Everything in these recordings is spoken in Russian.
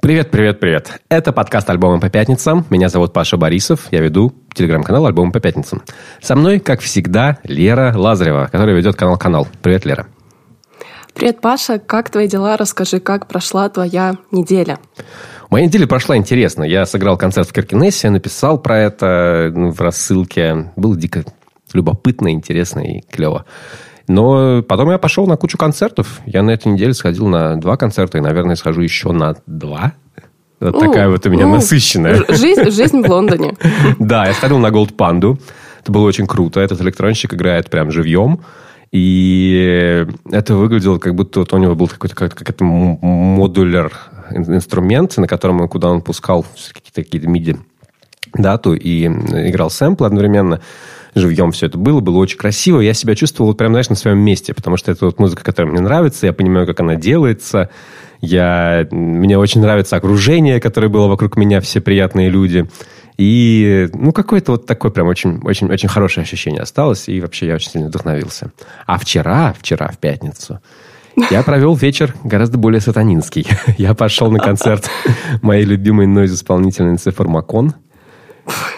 Привет, привет, привет. Это подкаст «Альбомы по пятницам». Меня зовут Паша Борисов. Я веду телеграм-канал «Альбомы по пятницам». Со мной, как всегда, Лера Лазарева, которая ведет канал «Канал». Привет, Лера. Привет, Паша. Как твои дела? Расскажи, как прошла твоя неделя? Моя неделя прошла интересно. Я сыграл концерт в Киркинессе, написал про это ну, в рассылке. Было дико любопытно, интересно и клево. Но потом я пошел на кучу концертов. Я на этой неделе сходил на два концерта и, наверное, схожу еще на два. Вот у, такая вот у меня у, насыщенная. Жизнь, жизнь в Лондоне. Да, я сходил на Gold Pandu. Это было очень круто. Этот электронщик играет прям живьем. И это выглядело, как будто вот у него был какой-то какой-то модулер инструмент, на котором, куда он пускал какие-то какие MIDI дату и играл сэмпл одновременно живьем все это было, было очень красиво. Я себя чувствовал прям, знаешь, на своем месте, потому что это вот музыка, которая мне нравится, я понимаю, как она делается, я, мне очень нравится окружение, которое было вокруг меня, все приятные люди. И, ну, какое-то вот такое прям очень, очень, очень хорошее ощущение осталось, и вообще я очень сильно вдохновился. А вчера, вчера, в пятницу, я провел вечер гораздо более сатанинский. Я пошел на концерт моей любимой нойз-исполнительницы Формакон –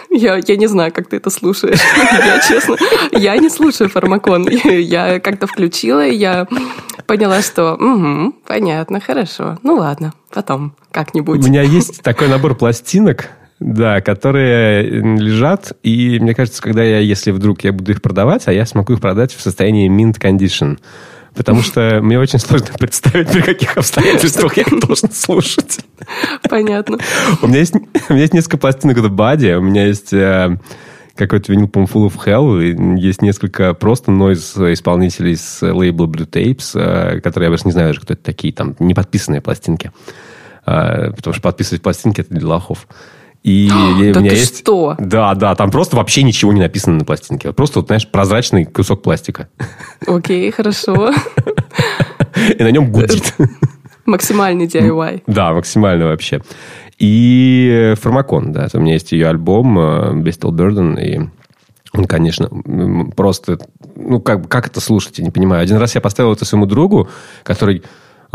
я, я не знаю, как ты это слушаешь. Я честно, я не слушаю фармакон. Я как-то включила, я поняла, что угу, понятно, хорошо. Ну ладно, потом как-нибудь. У меня есть такой набор пластинок, да, которые лежат, и мне кажется, когда я, если вдруг я буду их продавать, а я смогу их продать в состоянии mint condition потому что мне очень сложно представить, при каких обстоятельствах я должен слушать. Понятно. У меня есть, у меня есть несколько пластинок The Body, у меня есть э, какой-то винил, по-моему, Full of Hell, есть несколько просто нойз исполнителей с лейбла Blue Tapes, э, которые я даже не знаю даже, кто это такие, там, не подписанные пластинки. Э, потому что подписывать пластинки это для лохов. И да у меня есть... что? Да, да, там просто вообще ничего не написано на пластинке. Просто, вот, знаешь, прозрачный кусок пластика. Окей, хорошо. И на нем гудит. Максимальный DIY. Да, максимально вообще. И Фармакон, да, у меня есть ее альбом Bestial Burden, и он, конечно, просто... Ну, как, как это слушать, я не понимаю. Один раз я поставил это своему другу, который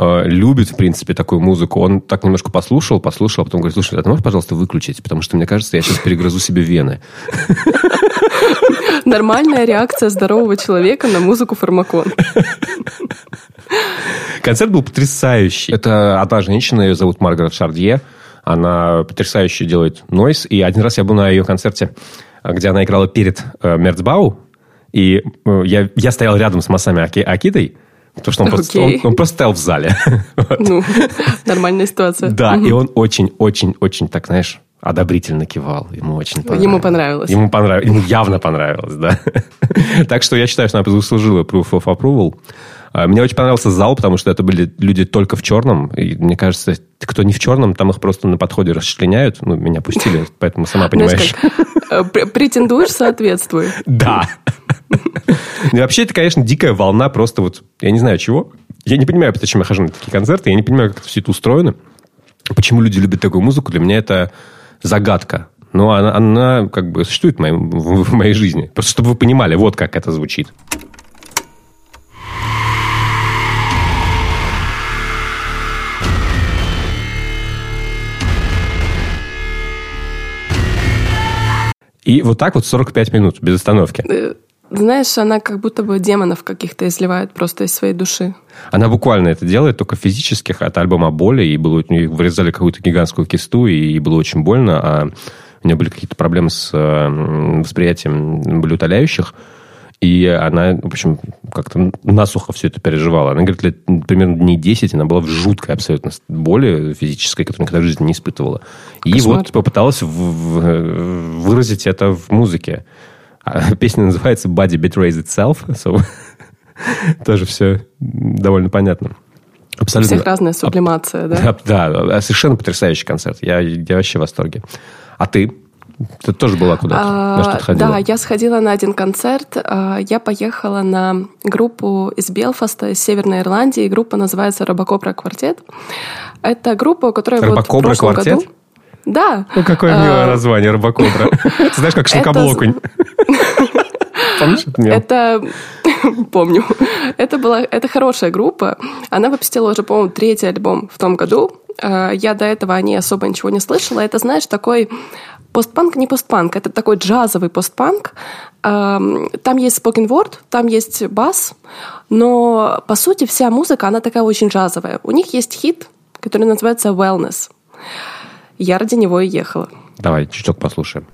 Э, любит, в принципе, такую музыку. Он так немножко послушал, послушал, а потом говорит, слушай, а ты можешь, пожалуйста, выключить? Потому что, мне кажется, я сейчас перегрызу себе вены. Нормальная реакция здорового человека на музыку фармакон. Концерт был потрясающий. Это одна женщина, ее зовут Маргарет Шардье. Она потрясающе делает нойс. И один раз я был на ее концерте, где она играла перед э, Мерцбау. И э, я, я стоял рядом с Масами Акидой. Потому что он, просто, он, он просто стоял в зале. Ну, нормальная ситуация. Да, и он очень-очень-очень так, знаешь, одобрительно кивал. Ему очень понравилось. Ему понравилось. Ему понравилось. Ему явно понравилось, да. так что я считаю, что она заслужила proof of approval. А, мне очень понравился зал, потому что это были люди только в черном. И мне кажется, кто не в черном, там их просто на подходе расчленяют. Ну, меня пустили, поэтому сама понимаешь. Э, претендуешь, соответствую. Да. И вообще, это, конечно, дикая волна просто вот, я не знаю чего. Я не понимаю, почему я хожу на такие концерты. Я не понимаю, как это все это устроено. Почему люди любят такую музыку. Для меня это загадка. Но она, она как бы существует в моей, в моей жизни. Просто чтобы вы понимали, вот как это звучит. И вот так вот 45 минут без остановки. Знаешь, она как будто бы демонов каких-то изливает просто из своей души. Она буквально это делает, только физических, от альбома боли, и было, вырезали какую-то гигантскую кисту, и было очень больно, а у нее были какие-то проблемы с восприятием болеутоляющих. И она, в общем, как-то насухо все это переживала. Она говорит, лет, примерно дней 10 она была в жуткой абсолютно боли физической, которую никогда в жизни не испытывала. И Кошмар. вот попыталась в, в, выразить это в музыке. А песня называется «Body Betrays Itself». So, тоже все довольно понятно. Абсолютно. У всех разная сублимация, да? Да, да, совершенно потрясающий концерт. Я, я вообще в восторге. А ты? Ты тоже была куда-то? А, на что ходила? Да, я сходила на один концерт. А, я поехала на группу из Белфаста, из Северной Ирландии. Группа называется «Робокобра квартет». Это группа, которая Робокобра вот в прошлом квартет? году... Да. Ну, какое милое а, название «Робокобра». Ты знаешь, как шлакоблоконь. Помнишь это? Помню. Это была... Это хорошая группа. Она выпустила уже, по-моему, третий альбом в том году. Э, я до этого о ней особо ничего не слышала. Это, знаешь, такой постпанк, не постпанк, это такой джазовый постпанк. Эм, там есть spoken word, там есть бас, но, по сути, вся музыка, она такая очень джазовая. У них есть хит, который называется «Wellness». Я ради него и ехала. Давай, чуток послушаем.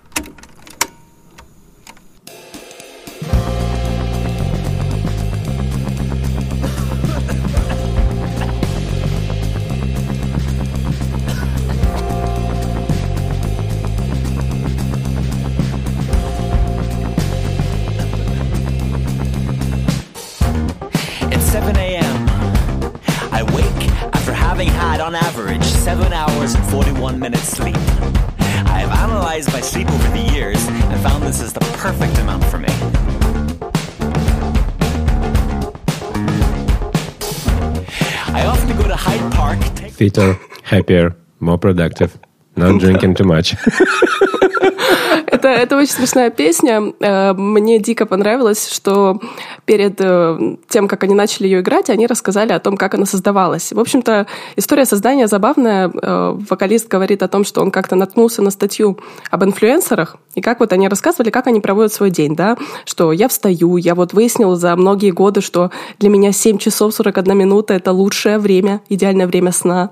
Minutes sleep. I have analyzed my sleep over the years and found this is the perfect amount for me. I often go to Hyde Park. Fitter, happier, more productive, not drinking too much. Это, это очень смешная песня. Э, мне дико понравилось, что перед э, тем, как они начали ее играть, они рассказали о том, как она создавалась. В общем-то, история создания забавная. Э, вокалист говорит о том, что он как-то наткнулся на статью об инфлюенсерах, и как вот они рассказывали, как они проводят свой день, да, что я встаю, я вот выяснил за многие годы, что для меня 7 часов 41 минута – это лучшее время, идеальное время сна.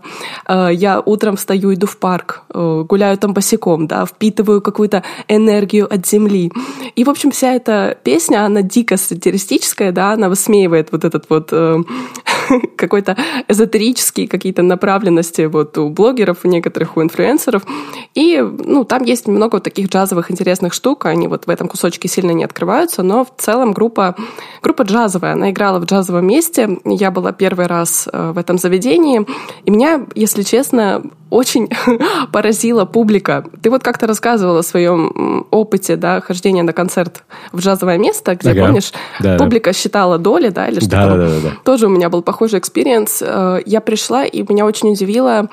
Я утром встаю, иду в парк, гуляю там босиком, да, впитываю какую-то энергию от земли. И, в общем, вся эта песня, она дико сатиристическая, да, она высмеивает вот этот вот э, какой-то эзотерический какие-то направленности вот у блогеров, у некоторых у инфлюенсеров. И, ну, там есть много вот таких джазовых интересных штук, они вот в этом кусочке сильно не открываются, но в целом группа, группа джазовая, она играла в джазовом месте, я была первый раз э, в этом заведении, и меня, если честно, очень поразила публика. Ты вот как-то рассказывала о своем опыте, да, хождения на концерт в джазовое место, где, ага. помнишь, да, публика да. считала доли, да, или что-то. Да, да, да, да. Тоже у меня был похожий experience. Э, я пришла, и меня очень удивило,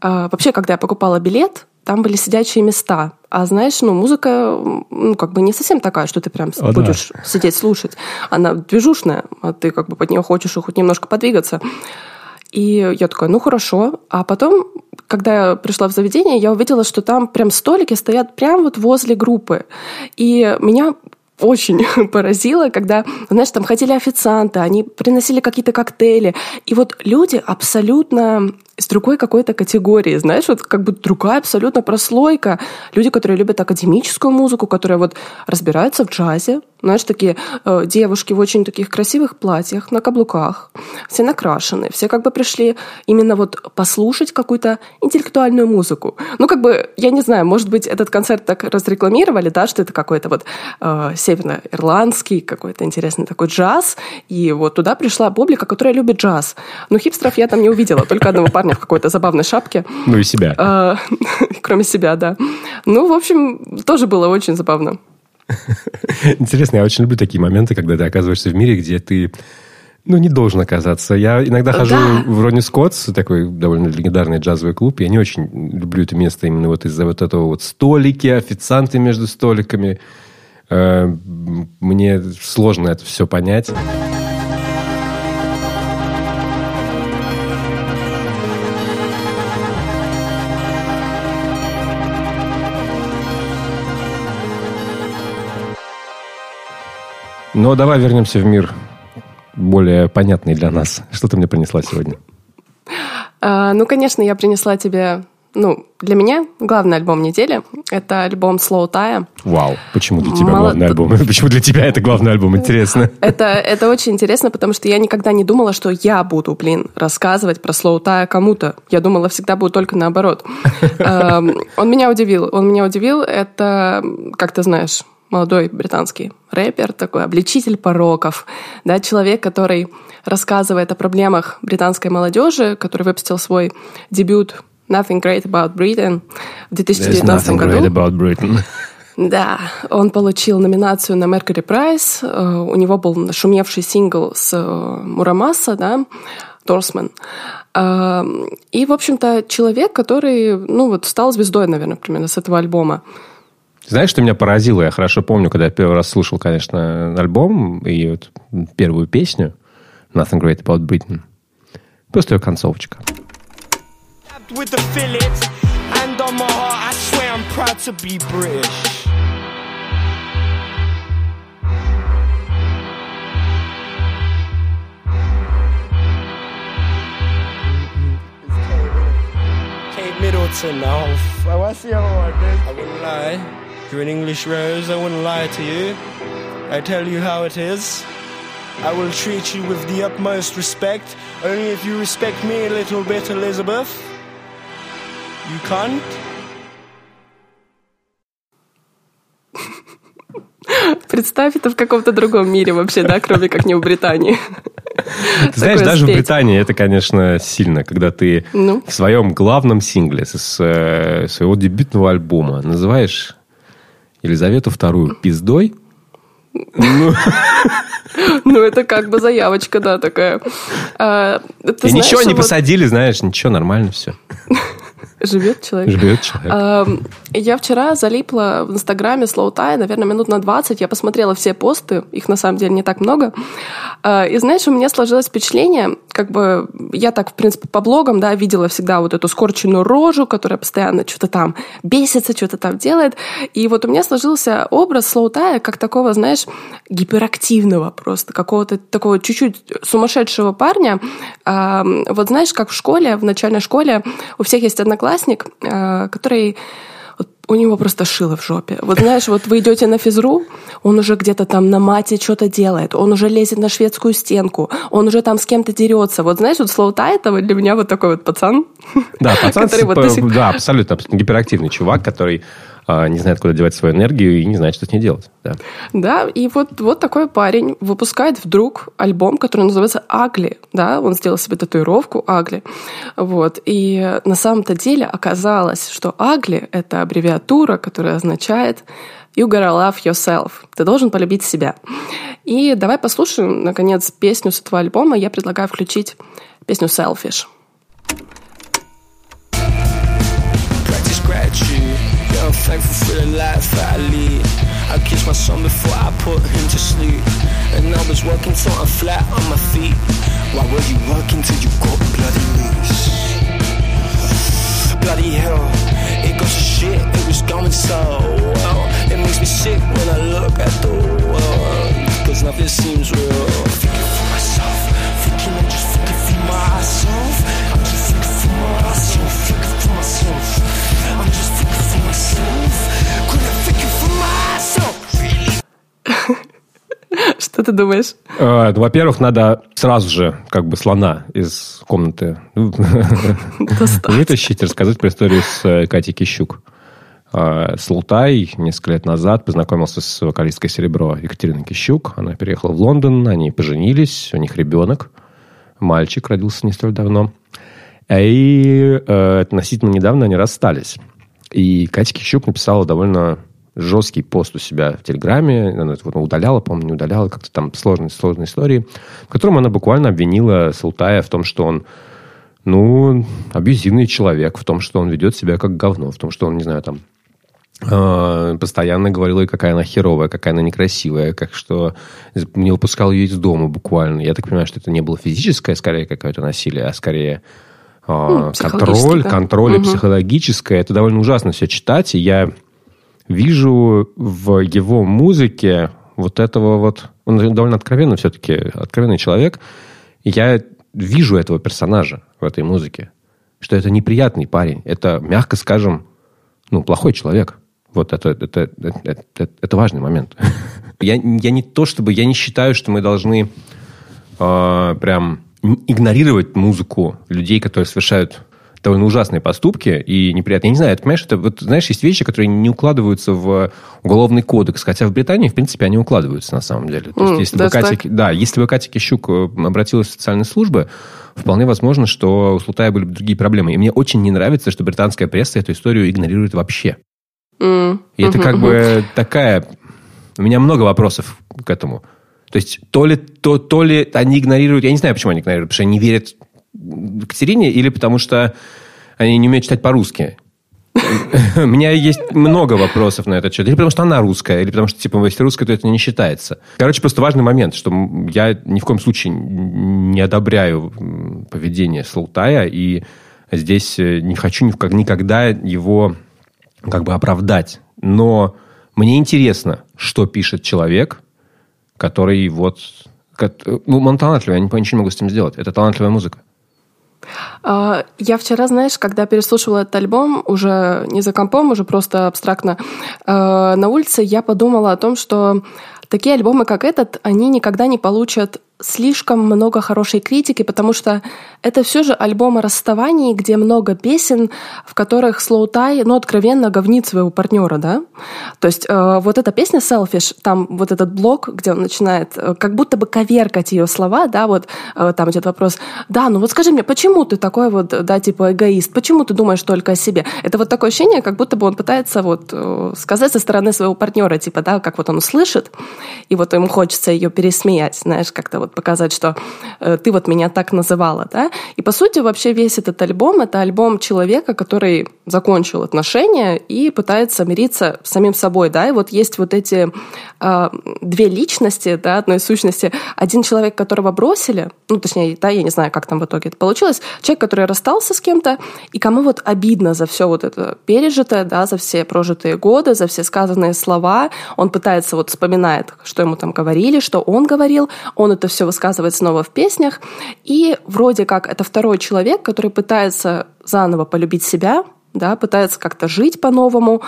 э, вообще, когда я покупала билет, там были сидячие места. А знаешь, ну, музыка, ну, как бы не совсем такая, что ты прям О, будешь да. сидеть слушать. Она движушная, а ты как бы под нее хочешь хоть немножко подвигаться. И я такая, ну хорошо. А потом, когда я пришла в заведение, я увидела, что там прям столики стоят прямо вот возле группы. И меня очень поразило, когда, знаешь, там ходили официанты, они приносили какие-то коктейли. И вот люди абсолютно из другой какой-то категории, знаешь, вот как бы другая абсолютно прослойка. Люди, которые любят академическую музыку, которые вот разбираются в джазе, знаешь, такие э, девушки в очень таких красивых платьях, на каблуках, все накрашены, все как бы пришли именно вот послушать какую-то интеллектуальную музыку. Ну, как бы, я не знаю, может быть, этот концерт так разрекламировали, да, что это какой-то вот э, северно-ирландский какой-то интересный такой джаз, и вот туда пришла публика, которая любит джаз. Но хипстеров я там не увидела, только одного парня в какой-то забавной шапке. Ну и себя. Э, кроме себя, да. Ну, в общем, тоже было очень забавно. Интересно, я очень люблю такие моменты, когда ты оказываешься в мире, где ты ну, не должен оказаться. Я иногда хожу да. в Ронни Скоттс, такой довольно легендарный джазовый клуб. Я не очень люблю это место именно вот из-за вот этого вот столики, официанты между столиками. Э, мне сложно это все понять. Но давай вернемся в мир более понятный для нас. Что ты мне принесла сегодня? А, ну, конечно, я принесла тебе ну, для меня главный альбом недели — это альбом Slow Tie. Вау, почему для тебя Мало... главный альбом? Почему для тебя это главный альбом? Интересно. Это, это очень интересно, потому что я никогда не думала, что я буду, блин, рассказывать про Slow Tie кому-то. Я думала, всегда будет только наоборот. Эм, он меня удивил. Он меня удивил. Это, как ты знаешь, молодой британский рэпер, такой обличитель пороков, да, человек, который рассказывает о проблемах британской молодежи, который выпустил свой дебют Nothing Great About Britain в 2019 году. Great about Britain. Да, он получил номинацию на Mercury Prize. Э, у него был шумевший сингл с э, Мурамаса, да, Торсмен. Э, и, в общем-то, человек, который, ну, вот стал звездой, наверное, примерно с этого альбома. Знаешь, что меня поразило? Я хорошо помню, когда я первый раз слушал, конечно, альбом и вот первую песню Nothing Great About Britain. Просто ее концовочка. with the fillets. And on my heart, I swear I'm proud to be British. Kate Middleton, oh, oh, what's the other one, dude? I wouldn't lie. You're an English rose, I wouldn't lie to you. I tell you how it is. I will treat you with the utmost respect, only if you respect me a little bit, Elizabeth. You can't? Представь это в каком-то другом мире вообще, да, кроме как не в Британии. знаешь, даже в Британии это, конечно, сильно, когда ты ну? в своем главном сингле с э, своего дебютного альбома называешь Елизавету вторую пиздой. Ну, ну это как бы заявочка, да, такая. А, И ничего не посадили, знаешь, ничего, нормально все. Живет человек. Живет человек. Я вчера залипла в Инстаграме Slow Tie, наверное, минут на 20. Я посмотрела все посты, их на самом деле не так много. А, и знаешь, у меня сложилось впечатление, как бы я так, в принципе, по блогам, да, видела всегда вот эту скорченную рожу, которая постоянно что-то там бесится, что-то там делает. И вот у меня сложился образ Tie как такого, знаешь, гиперактивного просто, какого-то такого чуть-чуть сумасшедшего парня. Вот знаешь, как в школе, в начальной школе у всех есть одноклассник, э, который у него просто шило в жопе. Вот знаешь, вот вы идете на физру, он уже где-то там на мате что-то делает, он уже лезет на шведскую стенку, он уже там с кем-то дерется. Вот знаешь, вот Слоу Тайтова для меня вот такой вот пацан. Да, пацан, который вот да, абсолютно, гиперактивный чувак, который не знает, куда девать свою энергию и не знает, что с ней делать. Да, да и вот, вот такой парень выпускает вдруг альбом, который называется «Агли». Да? Он сделал себе татуировку «Агли». Вот. И на самом-то деле оказалось, что «Агли» — это аббревиатура, которая означает You gotta love yourself. Ты должен полюбить себя. И давай послушаем, наконец, песню с этого альбома. Я предлагаю включить песню Selfish. Thankful for the life that I lead. I kiss my son before I put him to sleep. And I was working till I'm flat on my feet. Why were you working till you got bloody loose? Bloody hell, it goes to shit, it was going so well. It makes me sick when I look at the world. Cause nothing seems real. Что ты думаешь? Э, ну, во-первых, надо сразу же как бы слона из комнаты вытащить, рассказать про историю с э, Катей Кищук. Э, Слутай несколько лет назад познакомился с вокалисткой «Серебро» Екатериной Кищук. Она переехала в Лондон, они поженились, у них ребенок. Мальчик родился не столь давно. И относительно недавно они расстались. И Катя Кищук написала довольно жесткий пост у себя в Телеграме. Она вот удаляла, по-моему, не удаляла. Как-то там сложные, сложные истории. В котором она буквально обвинила Султая в том, что он ну, абьюзивный человек, в том, что он ведет себя как говно, в том, что он, не знаю, там, э, постоянно говорил ей, какая она херовая, какая она некрасивая, как что не выпускал ее из дома буквально. Я так понимаю, что это не было физическое, скорее, какое-то насилие, а скорее ну, контроль, контроль угу. психологическое. Это довольно ужасно все читать. И я вижу в его музыке вот этого вот... Он довольно откровенный все-таки, откровенный человек. Я вижу этого персонажа в этой музыке. Что это неприятный парень. Это, мягко скажем, ну, плохой человек. Вот это, это, это, это, это важный момент. я, я не то чтобы... Я не считаю, что мы должны э, прям игнорировать музыку людей, которые совершают довольно ужасные поступки и неприятные. Я не знаю, ты понимаешь, это вот, знаешь, есть вещи, которые не укладываются в уголовный кодекс, хотя в Британии, в принципе, они укладываются на самом деле. То есть, если бы Катя, да, если бы Катя Кищук э, обратилась в социальные службы, вполне возможно, что у Слутая были бы другие проблемы. И мне очень не нравится, что британская пресса эту историю игнорирует вообще. Mm. И это как бы такая... У меня много вопросов к этому. То есть то ли, то, то ли они игнорируют, я не знаю, почему они игнорируют, потому что они верят Катерине или потому что они не умеют читать по-русски. У меня есть много вопросов на этот счет. Или потому что она русская, или потому что, типа, если русская, то это не считается. Короче, просто важный момент, что я ни в коем случае не одобряю поведение Слутая, и Здесь э, не хочу никогда его как бы оправдать. Но мне интересно, что пишет человек, который вот... Ну, он талантливый, я ничего не могу с ним сделать. Это талантливая музыка. А, я вчера, знаешь, когда переслушивала этот альбом, уже не за компом, уже просто абстрактно, а, на улице я подумала о том, что такие альбомы, как этот, они никогда не получат слишком много хорошей критики, потому что это все же альбом о расставании, где много песен, в которых Слоутай, ну, откровенно говнит своего партнера, да? То есть э, вот эта песня Selfish, там вот этот блок, где он начинает э, как будто бы коверкать ее слова, да, вот э, там идет вопрос, да, ну вот скажи мне, почему ты такой вот, да, типа эгоист, почему ты думаешь только о себе? Это вот такое ощущение, как будто бы он пытается вот э, сказать со стороны своего партнера, типа, да, как вот он услышит, и вот ему хочется ее пересмеять, знаешь, как-то вот вот показать, что э, ты вот меня так называла, да. И по сути вообще весь этот альбом — это альбом человека, который закончил отношения и пытается мириться с самим собой, да. И вот есть вот эти э, две личности, да, одной сущности. Один человек, которого бросили, ну, точнее, да, я не знаю, как там в итоге это получилось, человек, который расстался с кем-то, и кому вот обидно за все вот это пережитое, да, за все прожитые годы, за все сказанные слова. Он пытается вот вспоминает, что ему там говорили, что он говорил, он это все все высказывает снова в песнях. И вроде как это второй человек, который пытается заново полюбить себя, да, пытается как-то жить по-новому.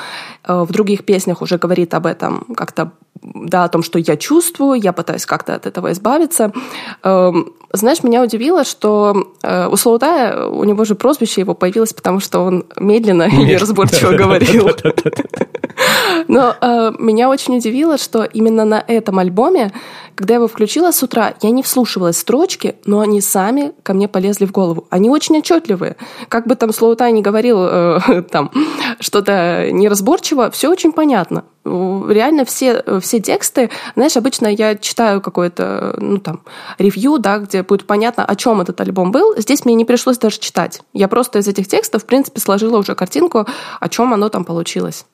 Э, в других песнях уже говорит об этом как-то да, о том, что я чувствую, я пытаюсь как-то от этого избавиться. Знаешь, меня удивило, что э, у Слоутая, у него же прозвище его появилось, потому что он медленно и неразборчиво говорил. Но э, меня очень удивило, что именно на этом альбоме, когда я его включила с утра, я не вслушивалась строчки, но они сами ко мне полезли в голову. Они очень отчетливые. Как бы там Слоутай не говорил э, там что-то неразборчиво, все очень понятно. Реально все, все тексты, знаешь, обычно я читаю какое-то, ну там, ревью, да, где будет понятно, о чем этот альбом был. Здесь мне не пришлось даже читать. Я просто из этих текстов, в принципе, сложила уже картинку, о чем оно там получилось.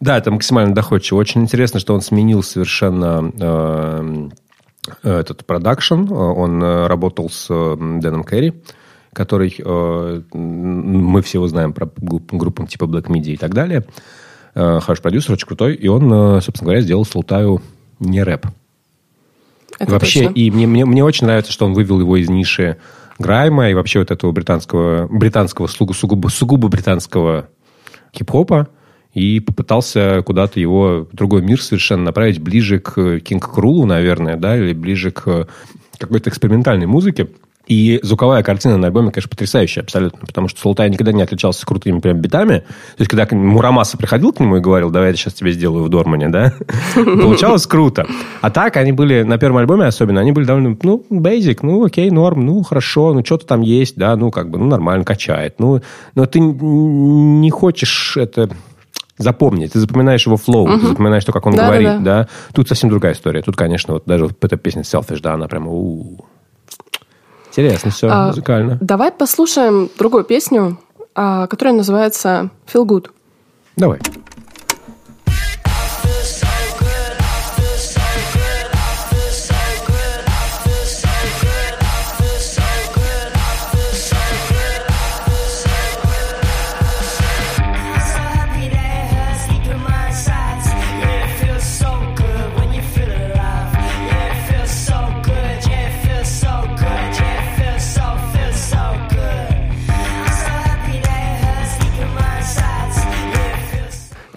Да, это максимально доходчиво. Очень интересно, что он сменил совершенно э, этот продакшн. Он э, работал с Дэном Керри, который э, мы все знаем про группам типа Black Media и так далее. Э, хороший продюсер, очень крутой. И он, э, собственно говоря, сделал Слутаю не рэп. Это вообще, точно. и мне, мне, мне очень нравится, что он вывел его из ниши Грайма и вообще вот этого британского, британского сугубо, сугубо британского хип-хопа и попытался куда-то его в другой мир совершенно направить ближе к Кинг Крулу, наверное, да, или ближе к какой-то экспериментальной музыке. И звуковая картина на альбоме, конечно, потрясающая абсолютно, потому что Султай никогда не отличался крутыми прям битами. То есть, когда Мурамаса приходил к нему и говорил, давай я сейчас тебе сделаю в Дормане, да, получалось круто. А так, они были, на первом альбоме особенно, они были довольно, ну, basic, ну, окей, норм, ну, хорошо, ну, что-то там есть, да, ну, как бы, ну, нормально, качает. Ну, но ты не хочешь это запомнить. Ты запоминаешь его флоу, угу. ты запоминаешь то, как он да, говорит, да, да. да. Тут совсем другая история. Тут, конечно, вот даже вот эта песня Selfish, да, она прямо... У-у-у. Интересно все, а, музыкально. Давай послушаем другую песню, а, которая называется Feel Good. Давай.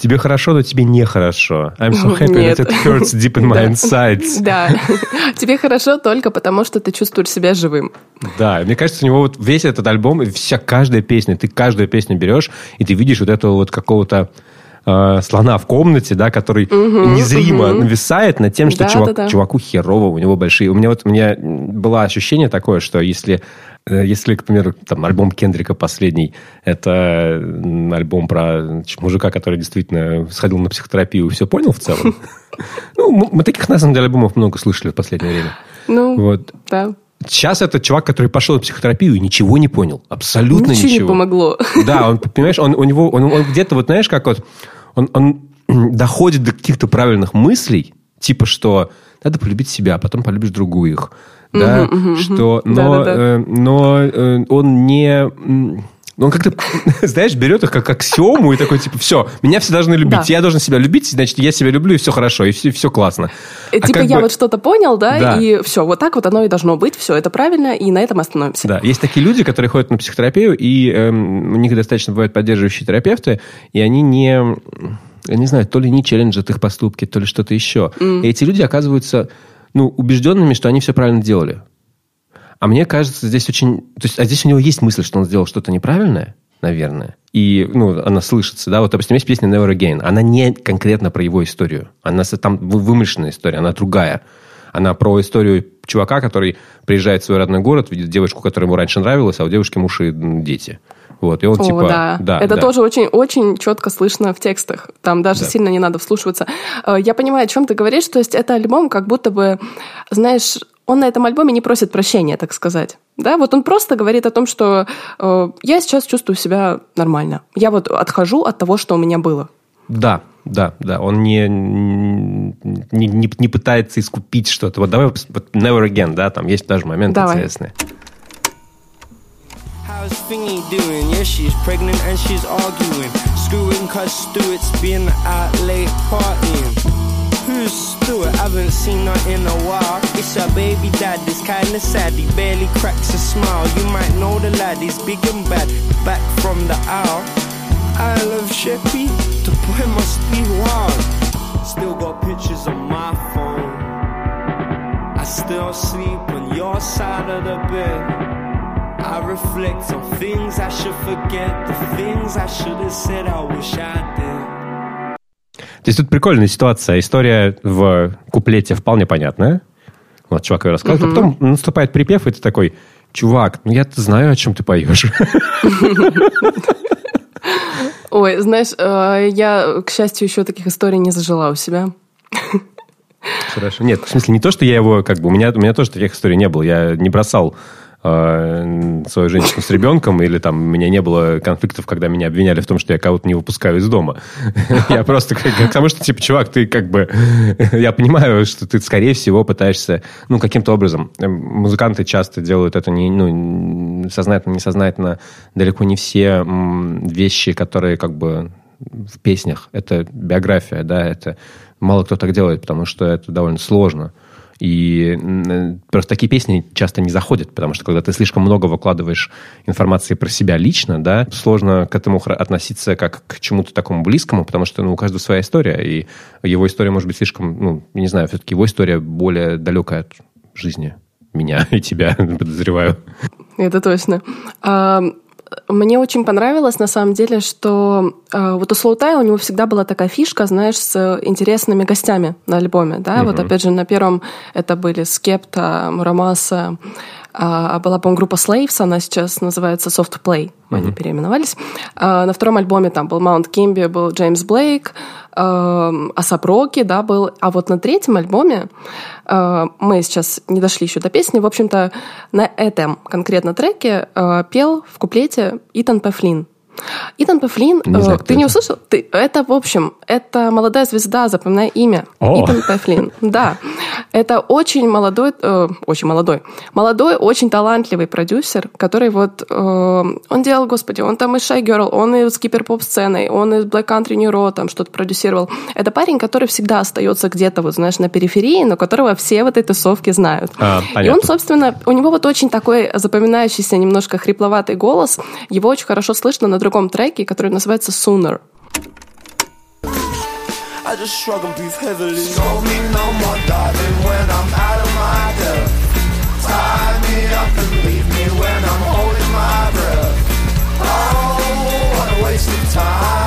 Тебе хорошо, но тебе нехорошо. I'm so happy Нет. that it hurts deep in my insides. Да. Тебе хорошо только потому, что ты чувствуешь себя живым. Да, мне кажется, у него вот весь этот альбом, вся каждая песня, ты каждую песню берешь, и ты видишь вот этого вот какого-то э, слона в комнате, да, который угу, незримо угу. нависает над тем, что да, чувак, да, да. чуваку херово, у него большие... У меня вот у меня было ощущение такое, что если если, к примеру, там, альбом Кендрика последний, это альбом про мужика, который действительно сходил на психотерапию и все понял в целом. Ну, мы таких, на самом деле, альбомов много слышали в последнее время. Ну, вот. да. Сейчас это чувак, который пошел на психотерапию и ничего не понял. Абсолютно ничего. Ничего не помогло. Да, он, понимаешь, он, у него, он, он где-то, вот знаешь, как вот, он, он доходит до каких-то правильных мыслей, типа, что надо полюбить себя, а потом полюбишь другую их да, угу, угу, что, но, да, да, да. Э, но э, он не он как-то, знаешь, берет их как аксиому и такой, типа, все, меня все должны любить, Да. я должен себя любить, значит, я себя люблю, и все хорошо, и все, все классно. Э, А Типа я бы- вот что-то понял, да, Да. и все, вот так вот оно и должно быть, все, это правильно, и на этом остановимся. Да, есть такие люди, которые ходят на психотерапию, и эм, у них достаточно бывают поддерживающие терапевты, и они не, я не знаю, то ли не челленджат их поступки, то ли что-то еще. И эти люди оказываются, ну, убежденными, что они все правильно делали. А мне кажется, здесь очень... То есть, а здесь у него есть мысль, что он сделал что-то неправильное, наверное. И, ну, она слышится, да. Вот, допустим, есть песня Never Again. Она не конкретно про его историю. Она там вы- вымышленная история, она другая. Она про историю чувака, который приезжает в свой родной город, видит девушку, которая ему раньше нравилась, а у девушки муж и дети. Вот, и он О, типа... да. Это да. тоже очень, очень четко слышно в текстах. Там даже Да. сильно не надо вслушиваться. Э, Я понимаю, о чем ты говоришь. То есть это альбом как будто бы, знаешь, он на этом альбоме не просит прощения, так сказать. Да, вот он просто говорит о том, что э, я сейчас чувствую себя нормально. Я вот отхожу от того, что у меня было. Да, да, да. Он не, не, не, не пытается искупить что-то. Вот давай вот Never Again, да, там есть даже моменты Давай. интересные. How's Thingy doing? Yeah, she's pregnant and she's arguing. Screwing cause Stuart's been out late partying. Who's Stuart? I haven't seen her in a while. It's her baby dad, it's kinda sad. He barely cracks a smile. You might know the lad, he's big and bad. Back from the owl. I love Sheppy, the boy must be wild. Still got pictures on my phone. I still sleep on your side of the bed. I reflect on things I should forget, the things I should have said I wish I did. То есть тут прикольная ситуация. История в куплете вполне понятная. Вот чувак ее рассказывает. А потом наступает припев, и ты такой, чувак, ну я-то знаю, о чем ты поешь. Ой, знаешь, э, я, к счастью, еще таких историй не зажила у себя. Хорошо. Нет, в смысле, не то, что я его, как бы, у меня, у меня тоже таких историй не было. Я не бросал э, свою женщину с ребенком, или там у меня не было конфликтов, когда меня обвиняли в том, что я кого-то не выпускаю из дома. Я просто к тому, что, типа, чувак, ты как бы... Я понимаю, что ты, скорее всего, пытаешься, ну, каким-то образом. э, Музыканты часто делают это не, ну, сознательно, несознательно. Далеко не все вещи, которые как бы в песнях. Это биография, да, это мало кто так делает, потому что это довольно сложно. И м, просто такие песни часто не заходят, потому что когда ты слишком много выкладываешь информации про себя лично, да, сложно к этому относиться как к чему-то такому близкому, потому что ну, у каждого своя история, и его история может быть слишком, ну, не знаю, все-таки его история более далекая от жизни меня и тебя, подозреваю. Это точно. А, Мне очень понравилось, на самом деле, что а, вот у Слоутая у него всегда была такая фишка, знаешь, с интересными гостями на альбоме. Да? Вот опять же на первом это были Скепта, Мурамаса, а была, по-моему, группа Slaves, она сейчас называется Soft Play, они переименовались. А на втором альбоме там был Маунт Кимби, был Джеймс Блейк, Асап Роки, да, был. А вот на третьем альбоме э, мы сейчас не дошли еще до песни. В общем-то, на этом конкретно треке э, пел в куплете Итан Пефлин. Итан Не знаю, э, ты не это. услышал? Ты, это, в общем, это молодая звезда, запоминай имя. О. Итан Пефлин, да. Это очень молодой, э, очень молодой, молодой, очень талантливый продюсер, который вот, э, он делал, господи, он там и Shy Girl, он и с киберпоп-сценой, он и с Black Country New Road там что-то продюсировал. Это парень, который всегда остается где-то, вот знаешь, на периферии, но которого все в этой тусовке знают. А, и он, собственно, у него вот очень такой запоминающийся, немножко хрипловатый голос. Его очень хорошо слышно на другом треке, который называется Sooner. Oh, time,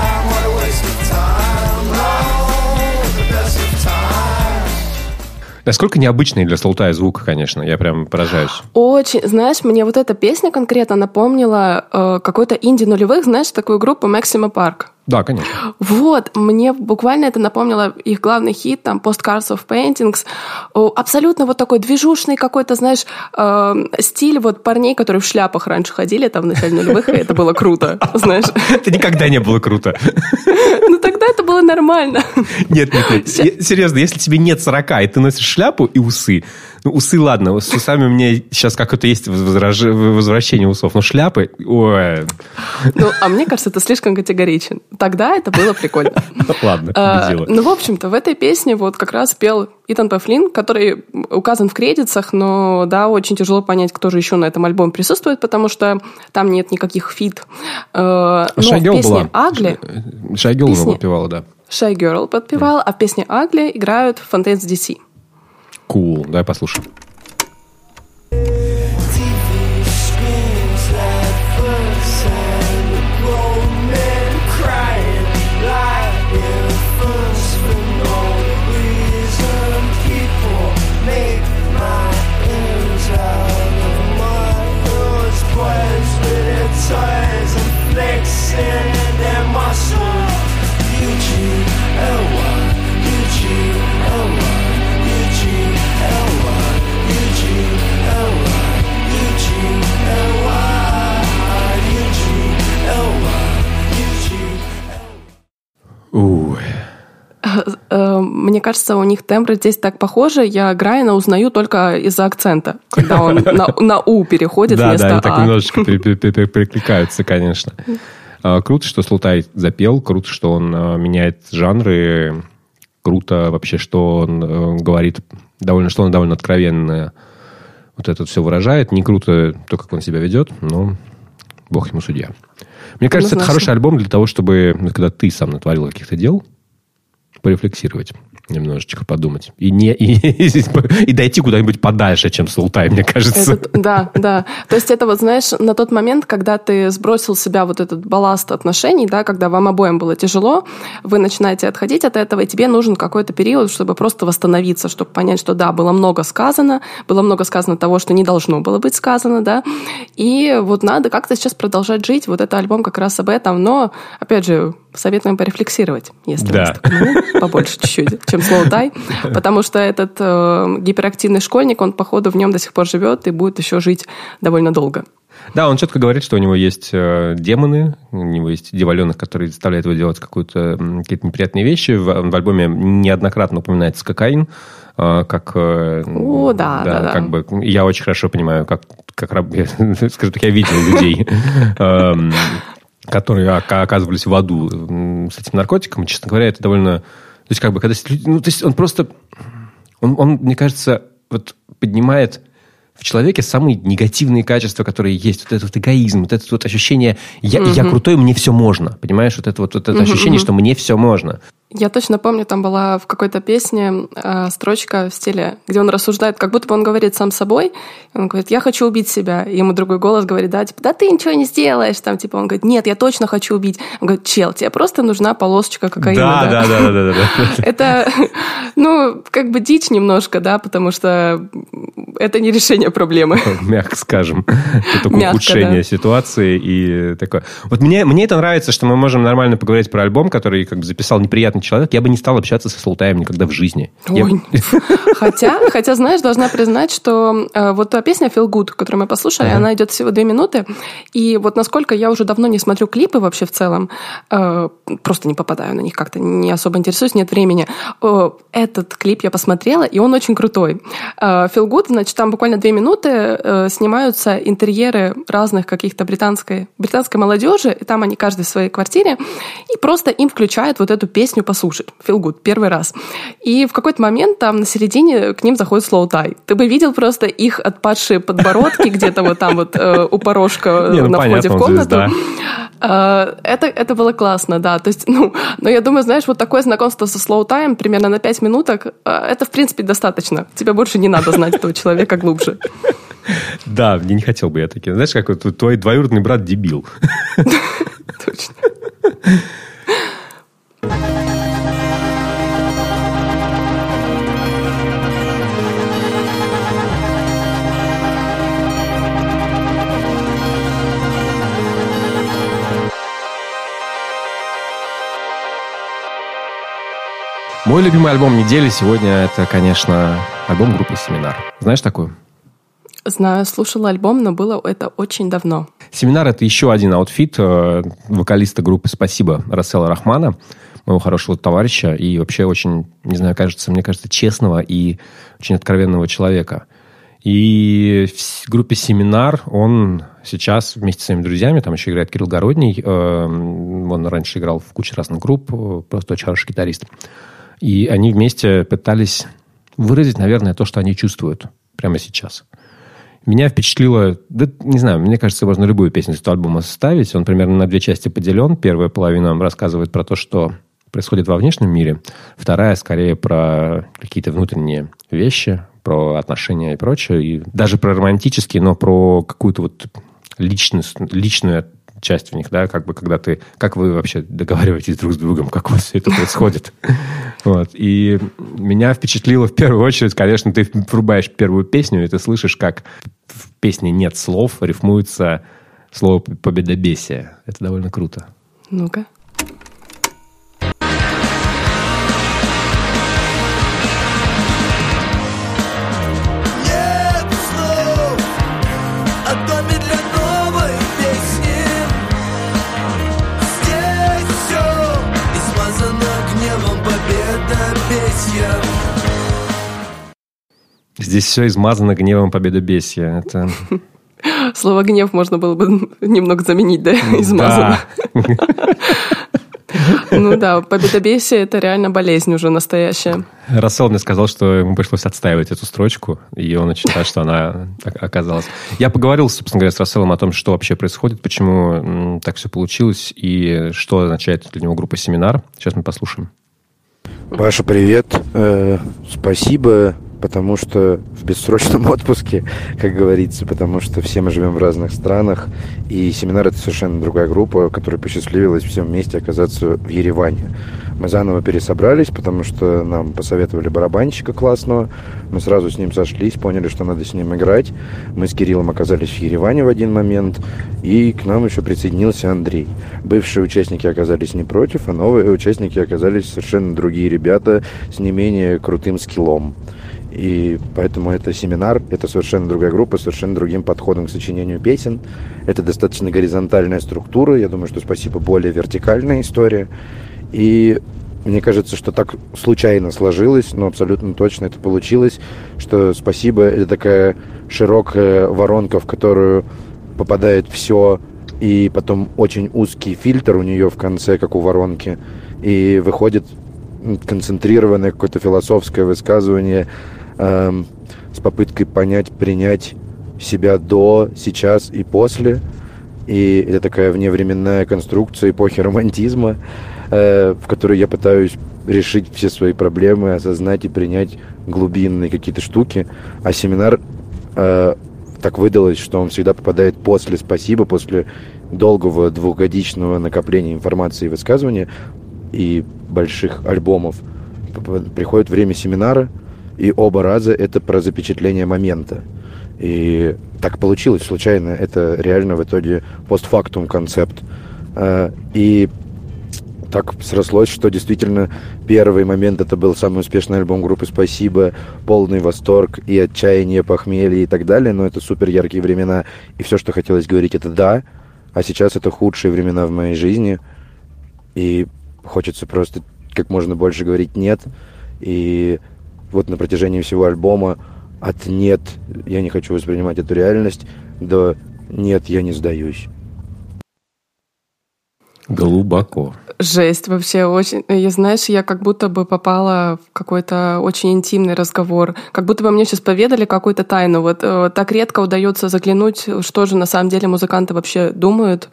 Насколько необычный для Слоутая звук, конечно. Я прям поражаюсь. Очень, знаешь, мне вот эта песня конкретно напомнила э, какой-то инди нулевых, знаешь, такую группу Maxima Park. Да, конечно. Вот, мне буквально это напомнило их главный хит, там, Postcards of Paintings. Абсолютно вот такой движушный какой-то, знаешь, э, стиль вот парней, которые в шляпах раньше ходили там в начале нулевых, и это было круто, знаешь. Это никогда не было круто. Ну тогда это было нормально. Нет, нет, нет. Се- Серьезно, если тебе нет 40, и ты носишь шляпу и усы, Ну, усы, ладно, с усами мне сейчас как-то есть возраж- возвращение усов, но шляпы, ой. Ну, а мне кажется, это слишком категоричен. Тогда это было прикольно. Ладно, А, победила. Ну, в общем-то, в этой песне вот как раз пел Итан Пафлин, который указан в кредитах, но, да, очень тяжело понять, кто же еще на этом альбоме присутствует, потому что там нет никаких feat. Э, Но в Shygirl песне была. «Ugly» Shygirl песни- выпивала, да. Girl подпевал, а в песне «Ugly» играют Fontaines DC. Cool, давай послушаем. Уй. Э, Мне кажется, у них тембры здесь так похожи. Я Грайна узнаю только из-за акцента, когда он на, на «у» переходит Да, вместо да, они так «а». немножечко пере- пере- пере- перекликаются, конечно. А, Круто, что Слутай запел, круто, что он а, меняет жанры, круто вообще, что он э, говорит довольно, что он довольно откровенно вот это все выражает. Не круто то, как он себя ведет, но бог ему судья. Мне кажется, это хороший альбом для того, чтобы, когда ты сам натворил каких-то дел, порефлексировать немножечко подумать. И, не, и, и дойти куда-нибудь подальше, чем Султай, мне кажется. Это- да, да. То есть это вот, знаешь, на тот момент, когда ты сбросил с себя вот этот балласт отношений, да, когда вам обоим было тяжело, вы начинаете отходить от этого, и тебе нужен какой-то период, чтобы просто восстановиться, чтобы понять, что да, было много сказано, было много сказано того, что не должно было быть сказано, да, и вот надо как-то сейчас продолжать жить. Вот этот альбом как раз об этом, но, опять же, советуем порефлексировать, если Да. у вас такой побольше чуть-чуть, чем slow тай, потому что этот э, гиперактивный школьник, он, походу, в нем до сих пор живет и будет еще жить довольно долго. Да, он четко говорит, что у него есть э, демоны, у него есть дьяволенок, который заставляет его делать какую-то, какие-то неприятные вещи. В, в альбоме неоднократно упоминается кокаин, э, как... э, О, да, да, да. Как бы, я очень хорошо понимаю, как, как скажем так, я видел людей, эм, которые ока- оказывались в аду с этим наркотиком. Честно говоря, это довольно... То есть, как бы, когда... Ну, то есть, он просто... Он, он, мне кажется, вот поднимает в человеке самые негативные качества, которые есть. Вот этот вот эгоизм, вот это вот ощущение «я, я крутой, мне все можно». Понимаешь? Вот это вот, вот это ощущение, что мне все можно. Я точно помню, там была в какой-то песне э, строчка в стиле, где он рассуждает, как будто бы он говорит сам собой. Он говорит, я хочу убить себя. И ему другой голос говорит, да, типа, да ты ничего не сделаешь. Там, типа, он говорит, нет, я точно хочу убить. Он говорит, чел, тебе просто нужна полосочка кокаина. да, да, да, да, да. Это, ну, как бы дичь немножко, да, потому что это не решение проблемы. Мягко скажем. Это только Мягко, ухудшение да. ситуации и такое. Вот мне, мне это нравится, что мы можем нормально поговорить про альбом, который как бы записал неприятный человек. Я бы не стал общаться со Слоутаем никогда в жизни. Я- Ой. Хотя, хотя, знаешь, должна признать, что э, вот та песня Feel Good, которую мы послушали, она идет всего две минуты. И вот насколько я уже давно не смотрю клипы вообще в целом, э, просто не попадаю на них как-то, не особо интересуюсь, нет времени. Э, этот клип я посмотрела, и он очень крутой. Э, Feel Good, значит, там буквально две минуты э, снимаются интерьеры разных каких-то британской, британской молодежи, и там они каждый в своей квартире, и просто им включают вот эту песню послушать. Feel Good, первый раз. И в какой-то момент там на середине к ним заходит Slow Tie. Ты бы видел просто их отпадшие подбородки где-то вот там вот э, у порожка Не, ну, на входе в комнату. Э, Это, это было классно, да. То есть, ну, но я думаю, знаешь, вот такое знакомство со Slow Time примерно на 5 минуток, э, это, в принципе, достаточно. Тебе больше не надо знать этого человека глубже. Да, не, не хотел бы я таким. Знаешь, как вот твой двоюродный брат дебил. Точно. Мой любимый альбом недели сегодня это, конечно, альбом группы «Семинар». Знаешь такую? Знаю, слушала альбом, но было это очень давно. «Семинар» — это еще один outfit э, вокалиста группы «Спасибо» Рассела Рахмана. моего хорошего товарища и вообще очень, не знаю, кажется, мне кажется, честного и очень откровенного человека. И в группе «Семинар» он сейчас вместе с своими друзьями, там еще играет Кирилл Городний, э, он раньше играл в куче разных групп, э, просто очень хороший гитарист. И они вместе пытались выразить, наверное, то, что они чувствуют прямо сейчас. Меня впечатлило, да, не знаю, мне кажется, можно любую песню с этого альбома составить. Он примерно на две части поделен. Первая половина рассказывает про то, что происходит во внешнем мире. Вторая, скорее, про какие-то внутренние вещи, про отношения и прочее. И даже про романтические, но про какую-то вот личность, личную часть в них, да, как бы, когда ты, как вы вообще договариваетесь друг с другом, как у вас все это происходит. Вот. И меня впечатлило в первую очередь, конечно, ты врубаешь первую песню, и ты слышишь, как в песне нет слов, рифмуется слово «победобесие». Это довольно круто. Ну-ка. Здесь все измазано гневом победобесия. Это... Слово «гнев» можно было бы немного заменить, да? Измазано. Да. Ну да, победобесие – это реально болезнь уже настоящая. Рассел мне сказал, что ему пришлось отстаивать эту строчку, и он очень рад, что она оказалась. Я поговорил, собственно говоря, с Расселом о том, что вообще происходит, почему так все получилось, и что означает для него группа «Семинар». Сейчас мы послушаем. Паша, привет. Э, спасибо, потому что в бессрочном отпуске, как говорится, потому что все мы живем в разных странах, и семинар это совершенно другая группа, которая посчастливилась всем вместе оказаться в Ереване. Мы заново пересобрались, потому что нам посоветовали барабанщика классного. Мы сразу с ним сошлись, поняли, что надо с ним играть. Мы с Кириллом оказались в Ереване в один момент, и к нам еще присоединился Андрей. Бывшие участники оказались не против, а новые участники оказались совершенно другие ребята с не менее крутым скиллом. И поэтому это семинар, это совершенно другая группа, совершенно другим подходом к сочинению песен. Это достаточно горизонтальная структура. Я думаю, что спасибо более вертикальная история. И мне кажется, что так случайно сложилось, но абсолютно точно это получилось, что спасибо, это такая широкая воронка, в которую попадает все, и потом очень узкий фильтр у нее в конце, как у воронки, и выходит концентрированное какое-то философское высказывание эм, с попыткой понять, принять себя до, сейчас и после. И это такая вневременная конструкция эпохи романтизма, э, в которой я пытаюсь решить все свои проблемы, осознать и принять глубинные какие-то штуки. А семинар э, так выдалось, что он всегда попадает после «Спасибо», после долгого двухгодичного накопления информации и высказывания и больших альбомов. Приходит время семинара, и оба раза это про запечатление момента. И так получилось случайно. Это реально в итоге постфактум концепт. Э, И так срослось, что действительно первый момент это был самый успешный альбом группы «Спасибо», полный восторг и отчаяние, похмелье и так далее, но это супер яркие времена, и все, что хотелось говорить, это «да», а сейчас это худшие времена в моей жизни, и хочется просто как можно больше говорить «нет», и вот на протяжении всего альбома от «нет, я не хочу воспринимать эту реальность» до «нет, я не сдаюсь». Глубоко. Жесть вообще очень. Я, знаешь, я как будто бы попала в какой-то очень интимный разговор. Как будто бы мне сейчас поведали какую-то тайну. Вот э, так редко удается заглянуть, что же на самом деле музыканты вообще думают э,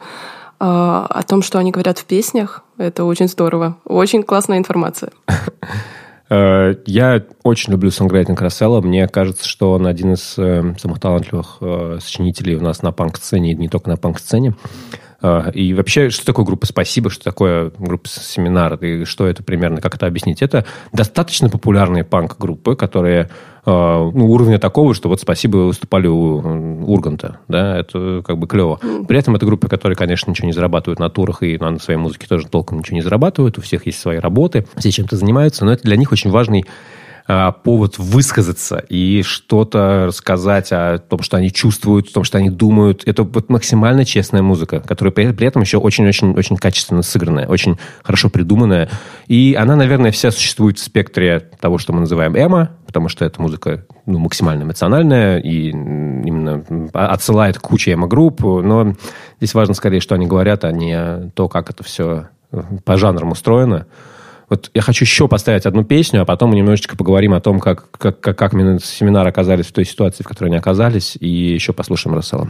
о том, что они говорят в песнях. Это очень здорово. Очень классная информация. Э, Я очень люблю сонграйтинг Рассела. Мне кажется, что он один из э, самых талантливых э, сочинителей у нас на панк-сцене, и не только на панк-сцене. Э, И вообще, что такое группа «Спасибо», что такое группа «Семинар», и что это примерно, как это объяснить? Это достаточно популярные панк-группы, которые э, ну, уровня такого, что вот «Спасибо» выступали у Урганта, да, это как бы клево. При этом это группы, которые, конечно, ничего не зарабатывают на турах и на своей музыке тоже толком ничего не зарабатывают, у всех есть свои работы, все чем-то занимаются, но это для них очень важный а, повод высказаться и что-то рассказать о том, что они чувствуют, о том, что они думают. Это вот максимально честная музыка, которая при, при этом еще очень-очень-очень качественно сыгранная, очень хорошо придуманная. И она, наверное, вся существует в спектре того, что мы называем эмо, потому что эта музыка ну, максимально эмоциональная и именно отсылает к куче эмо-групп. Но здесь важно скорее, что они говорят, а не то, как это все по жанрам устроено. Вот я хочу еще поставить одну песню, а потом мы немножечко поговорим о том, как, как, как, как семинары оказались в той ситуации, в которой они оказались, и еще послушаем Рассела.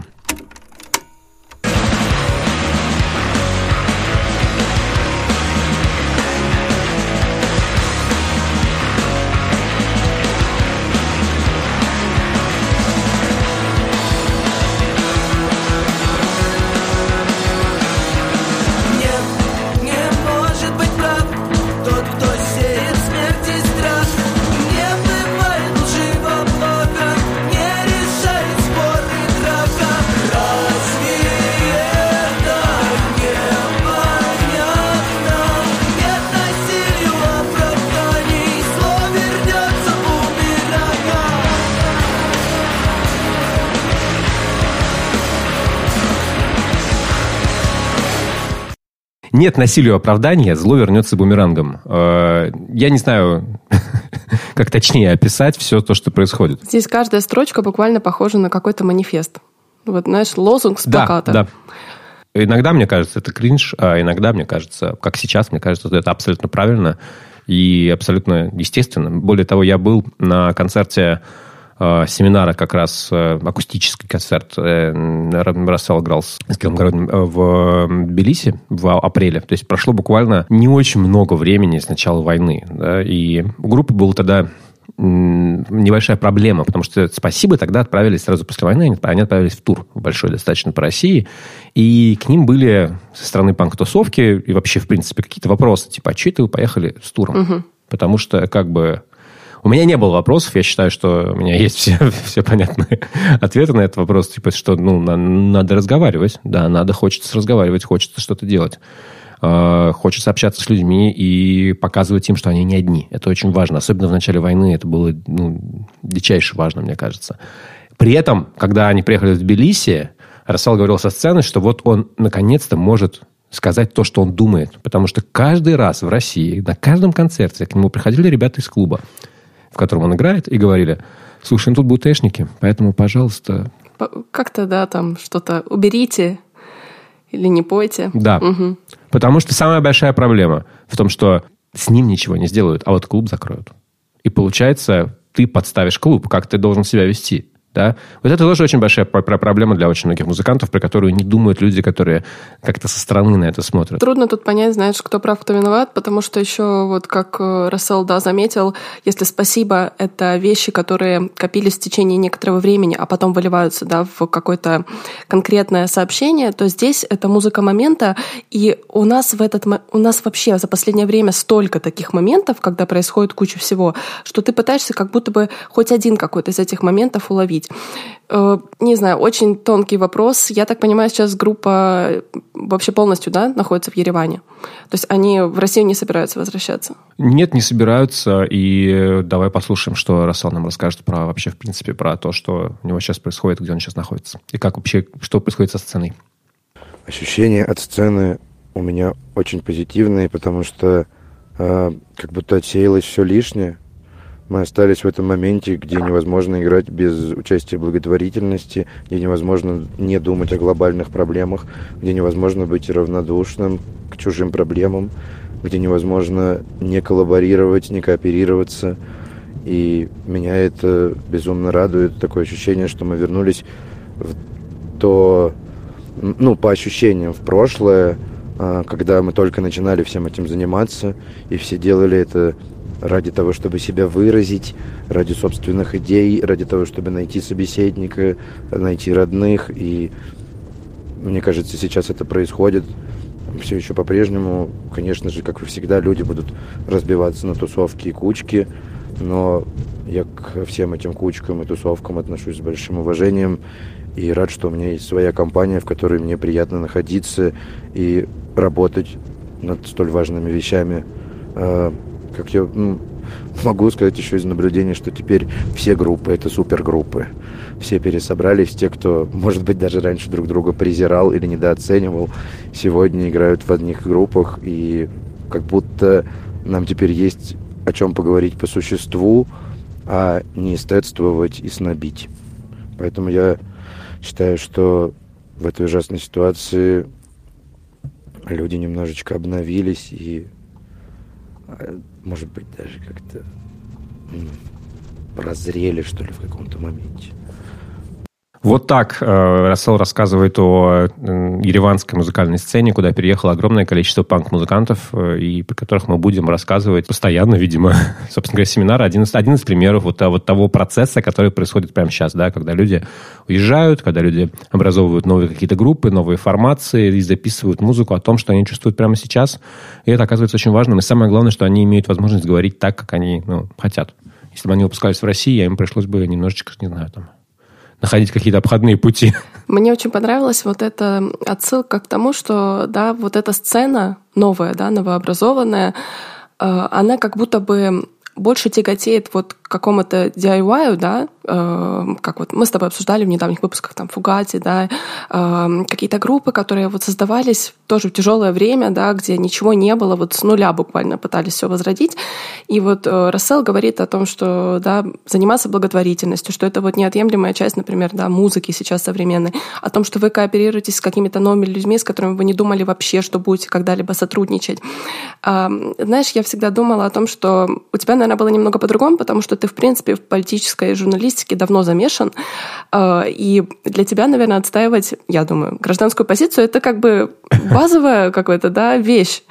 Нет насилию оправдания, зло вернется бумерангом. Э, я не знаю, как точнее описать все то, что происходит. Здесь каждая строчка буквально похожа на какой-то манифест. Вот, знаешь, лозунг с плаката. Да, да. Иногда мне кажется, это кринж, а иногда мне кажется, как сейчас, мне кажется, это абсолютно правильно и абсолютно естественно. Более того, я был на концерте семинара как раз э, акустический концерт э, Рассел играл с Киром Городным в Тбилиси в апреле. То есть прошло буквально не очень много времени с начала войны. Да, и у группы было тогда небольшая проблема, потому что «Спасибо» тогда отправились сразу после войны, они отправились в тур большой достаточно по России, и к ним были со стороны панк-тусовки и вообще, в принципе, какие-то вопросы, типа, а что это вы поехали с туром? Угу. Потому что, как бы, у меня не было вопросов, я считаю, что у меня есть все, все понятные ответы на этот вопрос, типа, что, ну, на, надо разговаривать, да, надо, хочется разговаривать, хочется что-то делать. Э, хочется общаться с людьми и показывать им, что они не одни. Это очень важно. Особенно в начале войны это было ну, дичайше важно, мне кажется. При этом, когда они приехали в Тбилиси, Рассел говорил со сцены, что вот он наконец-то может сказать то, что он думает. Потому что каждый раз в России, на каждом концерте к нему приходили ребята из клуба в котором он играет, и говорили, слушай, ну тут будут эшники, поэтому, пожалуйста... Как-то, да, там что-то уберите или не пойте. Да, угу. потому что самая большая проблема в том, что с ним ничего не сделают, а вот клуб закроют. И получается, ты подставишь клуб, как ты должен себя вести. Да? Вот это тоже очень большая проблема для очень многих музыкантов, про которую не думают люди, которые как-то со стороны на это смотрят. Трудно тут понять, знаешь, кто прав, кто виноват, потому что еще, вот как э, Рассел, да, заметил, если спасибо — это вещи, которые копились в течение некоторого времени, а потом выливаются, да, в какое-то конкретное сообщение, то здесь это музыка момента, и у нас в этот, у нас вообще за последнее время столько таких моментов, когда происходит куча всего, что ты пытаешься как будто бы хоть один какой-то из этих моментов уловить обсудить. Э, не знаю, очень тонкий вопрос. Я так понимаю, сейчас группа вообще полностью да, находится в Ереване. То есть они в Россию не собираются возвращаться? Нет, не собираются. И давай послушаем, что Рассел нам расскажет про вообще, в принципе, про то, что у него сейчас происходит, где он сейчас находится. И как вообще, что происходит со сценой. Ощущения от сцены у меня очень позитивные, потому что э, как будто отсеялось все лишнее. Мы остались в этом моменте, где невозможно играть без участия благотворительности, где невозможно не думать о глобальных проблемах, где невозможно быть равнодушным к чужим проблемам, где невозможно не коллаборировать, не кооперироваться. И меня это безумно радует, такое ощущение, что мы вернулись в то, ну, по ощущениям, в прошлое, а, когда мы только начинали всем этим заниматься, и все делали это ради того, чтобы себя выразить, ради собственных идей, ради того, чтобы найти собеседника, найти родных. И мне кажется, сейчас это происходит все еще по-прежнему. Конечно же, как и всегда, люди будут разбиваться на тусовки и кучки, но я к всем этим кучкам и тусовкам отношусь с большим уважением и рад, что у меня есть своя компания, в которой мне приятно находиться и работать над столь важными вещами. Как я, ну, могу сказать еще из наблюдения, что теперь все группы — это супергруппы. Все пересобрались, те, кто, может быть, даже раньше друг друга презирал или недооценивал, сегодня играют в одних группах, и как будто нам теперь есть о чем поговорить по существу, а не эстетствовать и снобить. Поэтому я считаю, что в этой ужасной ситуации люди немножечко обновились и, а, может быть, даже как-то прозрели, что ли, в каком-то моменте. Вот так э, Рассел рассказывает о э, ереванской музыкальной сцене, куда переехало огромное количество панк-музыкантов, э, и про которых мы будем рассказывать постоянно, видимо. Собственно говоря, семинар один из, один из примеров вот, вот того процесса, который происходит прямо сейчас, да, когда люди уезжают, когда люди образовывают новые какие-то группы, новые формации и записывают музыку о том, что они чувствуют прямо сейчас. И это оказывается очень важным. И самое главное, что они имеют возможность говорить так, как они ну, хотят. Если бы они выпускались в России, им пришлось бы немножечко, не знаю, там, находить какие-то обходные пути. Мне очень понравилась вот эта отсылка к тому, что, да, вот эта сцена новая, да, новообразованная, э, она как будто бы больше тяготеет вот к какому-то DIY, да, как вот мы с тобой обсуждали в недавних выпусках, там, Фугати, да, э, какие-то группы, которые вот создавались тоже в тяжелое время, да, где ничего не было, вот с нуля буквально пытались все возродить. И вот э, Рассел говорит о том, что, да, заниматься благотворительностью, что это вот неотъемлемая часть, например, да, музыки сейчас современной, о том, что вы кооперируетесь с какими-то новыми людьми, с которыми вы не думали вообще, что будете когда-либо сотрудничать. Э, знаешь, я всегда думала о том, что у тебя, наверное, было немного по-другому, потому что ты, в принципе, в политической журналистике давно замешан, э, и для тебя, наверное, отстаивать, я думаю, гражданскую позицию — это как бы базовая какая-то, да, вещь.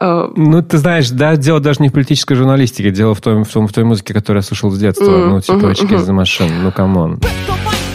Э, ну, ты знаешь, да, дело даже не в политической журналистике, дело в, том, в, том, в той музыке, которую я слушал с детства. Ну, типа mm-hmm, «Rage Against the Machine», ну, come on. У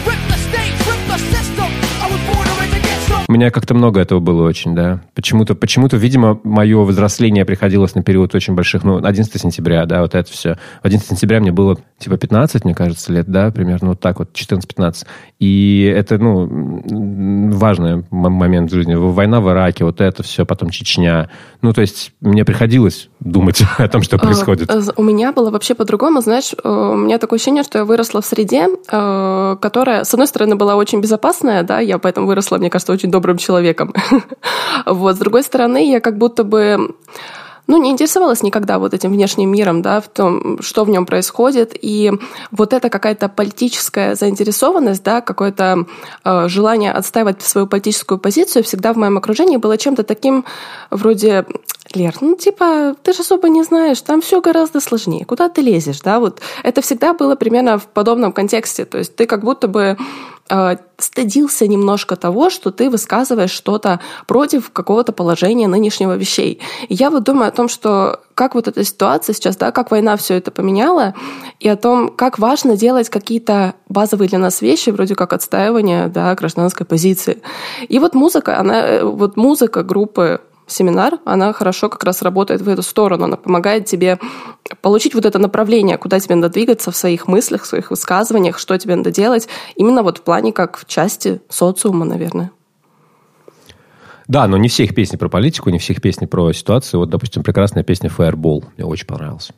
меня как-то много этого было очень, да. Почему-то, почему-то, видимо, мое взросление приходилось на период очень больших, ну, 11 сентября, да, вот это все. 11 сентября мне было, типа, 15, мне кажется, лет, да, примерно вот так вот, 14-15. И это, ну, важный момент в жизни. Война в Ираке, вот это все, потом Чечня. Ну, то есть мне приходилось думать о том, что а, происходит. У меня было вообще по-другому, знаешь, э, у меня такое ощущение, что я выросла в среде, э, которая, с одной стороны, была очень безопасная, да, я поэтому выросла, мне кажется, очень добрым человеком. вот. С другой стороны, я как будто бы ну, не интересовалась никогда вот этим внешним миром, да, в том, что в нем происходит. И вот эта какая-то политическая заинтересованность, да, какое-то э, желание отстаивать свою политическую позицию всегда в моем окружении было чем-то таким вроде Лер, ну типа, ты же особо не знаешь, там все гораздо сложнее. Куда ты лезешь, да? Вот это всегда было примерно в подобном контексте. То есть ты как будто бы э, стыдился немножко того, что ты высказываешь что-то против какого-то положения нынешнего вещей. И я вот думаю о том, что как вот эта ситуация сейчас, да, как война все это поменяла, и о том, как важно делать какие-то базовые для нас вещи, вроде как отстаивание да, гражданской позиции. И вот музыка, она, э, вот музыка группы семинар, она хорошо как раз работает в эту сторону. Она помогает тебе получить вот это направление, куда тебе надо двигаться в своих мыслях, в своих высказываниях, что тебе надо делать. Именно вот в плане как в части социума, наверное. Да, но не все их песни про политику, не все их песни про ситуацию. Вот, допустим, прекрасная песня «Fireball». Мне очень понравилась.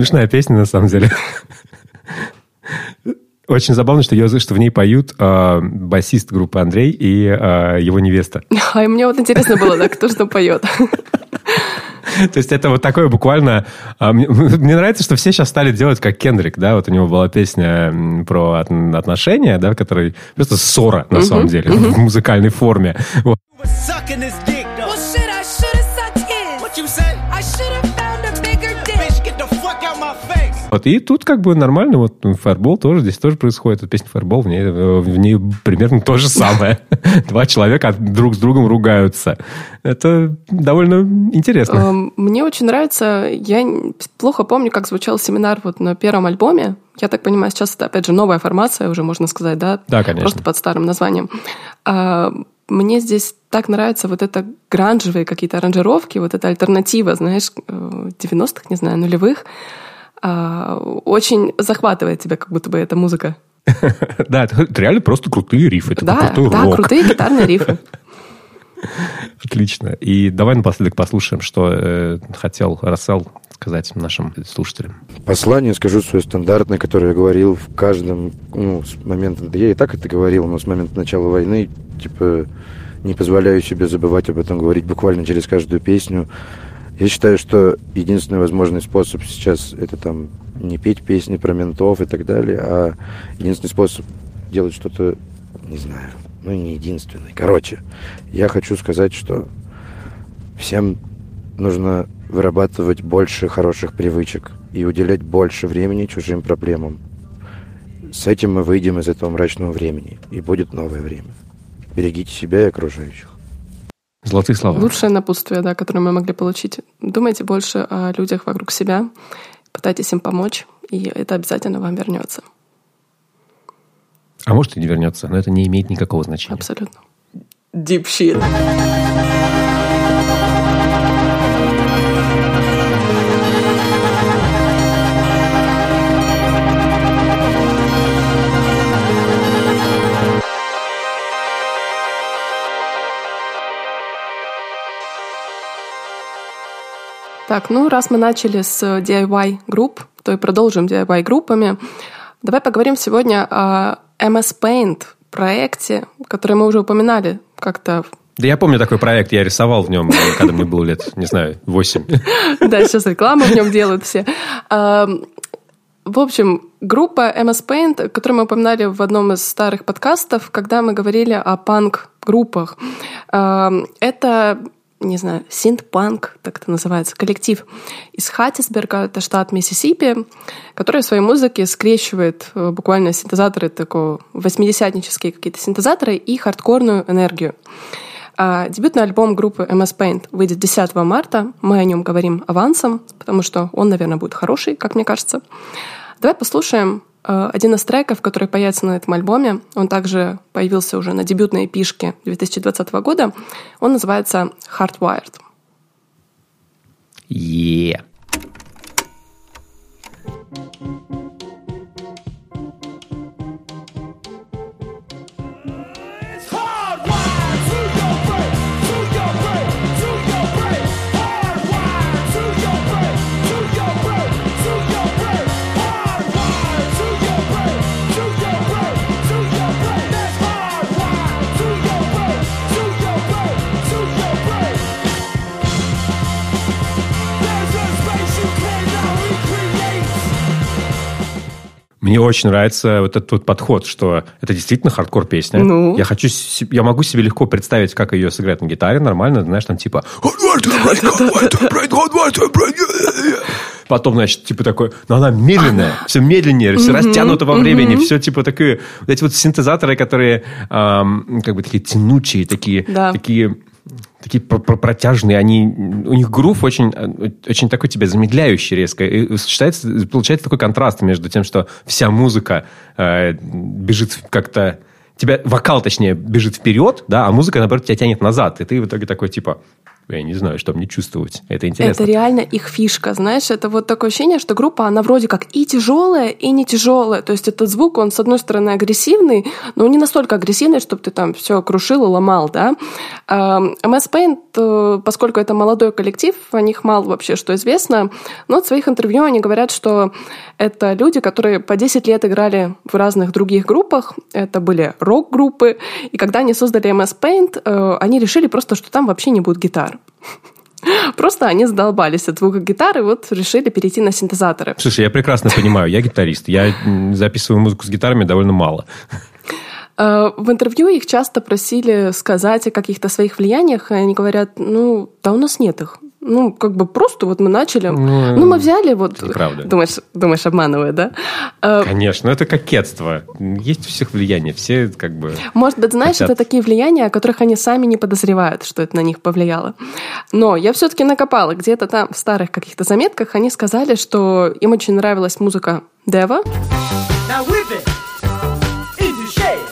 Смешная песня, на самом деле. Очень забавно, что я услышал, что в ней поют э, басист группы Андрей и э, его невеста. А мне вот интересно было, да, кто что поет. То есть это вот такое буквально... А, мне, мне нравится, что все сейчас стали делать как Кендрик, да, вот у него была песня про отношения, да, в которой просто ссора, на самом деле, в музыкальной форме. Вот. Вот, и тут как бы нормально, вот Fireball тоже, здесь тоже происходит. Эта песня Fireball, в ней, э, в ней примерно то же самое. Два человека друг с другом ругаются. Это довольно интересно. Эм, Мне очень нравится, я плохо помню, как звучал семинар вот на первом альбоме. Я так понимаю, сейчас это, опять же, новая формация, уже можно сказать, да? Да, конечно. Просто под старым названием. А, Мне здесь так нравятся вот это гранжевые какие-то аранжировки, вот эта альтернатива, знаешь, э, 90-х, не знаю, нулевых. А, Очень захватывает тебя, как будто бы эта музыка. Да, это реально просто крутые рифы. Это Да, да, крутые гитарные рифы. Отлично. И давай напоследок послушаем, что э, хотел Рассел сказать нашим слушателям. Послание скажу свое стандартное, которое я говорил в каждом, ну, с момента, да я и так это говорил, но с момента начала войны, типа, не позволяю себе забывать об этом говорить буквально через каждую песню. Я считаю, что единственный возможный способ сейчас это там не петь песни про ментов и так далее, а единственный способ делать что-то, не знаю, ну не единственный. Короче, я хочу сказать, что всем нужно вырабатывать больше хороших привычек и уделять больше времени чужим проблемам. С этим мы выйдем из этого мрачного времени, и будет новое время. Берегите себя и окружающих. Золотые слова. Лучшее напутствие, да, которое мы могли получить. Думайте больше о людях вокруг себя, пытайтесь им помочь, и это обязательно вам вернется. А может и не вернется, но это не имеет никакого значения. Абсолютно. Deep shit. Так, ну раз мы начали с DIY групп, то и продолжим DIY группами. Давай поговорим сегодня о MS Paint проекте, который мы уже упоминали как-то. Да я помню такой проект, я рисовал в нем, когда мне было лет, не знаю, 8. Да, сейчас рекламу в нем делают все. Ам, В общем, группа MS Paint, которую мы упоминали в одном из старых подкастов, когда мы говорили о панк-группах. Ам, Это не знаю, синт-панк, так это называется, коллектив из Хаттисберга, это штат Миссисипи, который в своей музыке скрещивает э, буквально синтезаторы такого, восьмидесятнические какие-то синтезаторы и хардкорную энергию. А Дебютный альбом группы MS Paint выйдет 10 марта. Мы о нем говорим авансом, потому что он, наверное, будет хороший, как мне кажется. Давай послушаем один из треков, который появится на этом альбоме. Он также появился уже на дебютной эпишке 2020 года. Он называется Hardwired. Е. Мне очень нравится вот этот вот подход, что это действительно хардкор песня. Ну? Я хочу, я могу себе легко представить, как ее сыграть на гитаре нормально, знаешь, там типа... Потом, значит, типа такой, но она медленная, все медленнее, все растянуто во времени, все типа такие, вот эти вот синтезаторы, которые ам, как бы такие тянучие, такие, Да. такие, такие про- про- протяжные, они, у них грув очень, э, очень такой тебя замедляющий резко. И получается такой контраст между тем, что вся музыка э, бежит как-то тебя вокал, точнее, бежит вперед, да, а музыка, наоборот, тебя тянет назад. И ты в итоге такой, типа, я не знаю, что мне чувствовать. Это интересно. Это реально их фишка, знаешь, это вот такое ощущение, что группа, она вроде как и тяжелая, и не тяжелая. То есть этот звук, он, с одной стороны, агрессивный, но не настолько агрессивный, чтобы ты там все крушил и ломал, да. Эм, MS Paint, э, поскольку это молодой коллектив, о них мало вообще что известно, но в своих интервью они говорят, что это люди, которые по 10 лет играли в разных других группах, это были рок-группы, и когда они создали MS Paint, э, они решили просто, что там вообще не будет гитар. Просто они задолбались от звука гитары, вот решили перейти на синтезаторы. Слушай, я прекрасно понимаю, я гитарист. Я записываю музыку с гитарами довольно мало. Э, В интервью их часто просили сказать о каких-то своих влияниях, и они говорят, ну, да у нас нет их. Ну, как бы просто вот мы начали. Ну, Ну, мы взяли вот... это неправда. Думаешь, думаешь, обманываю, да? Э, Конечно, это кокетство. Есть у всех влияние. Все как бы... Может быть, знаешь, Хотят. это такие влияния, о которых они сами не подозревают, что это на них повлияло. Но я все-таки накопала. Где-то там в старых каких-то заметках они сказали, что им очень нравилась музыка Дева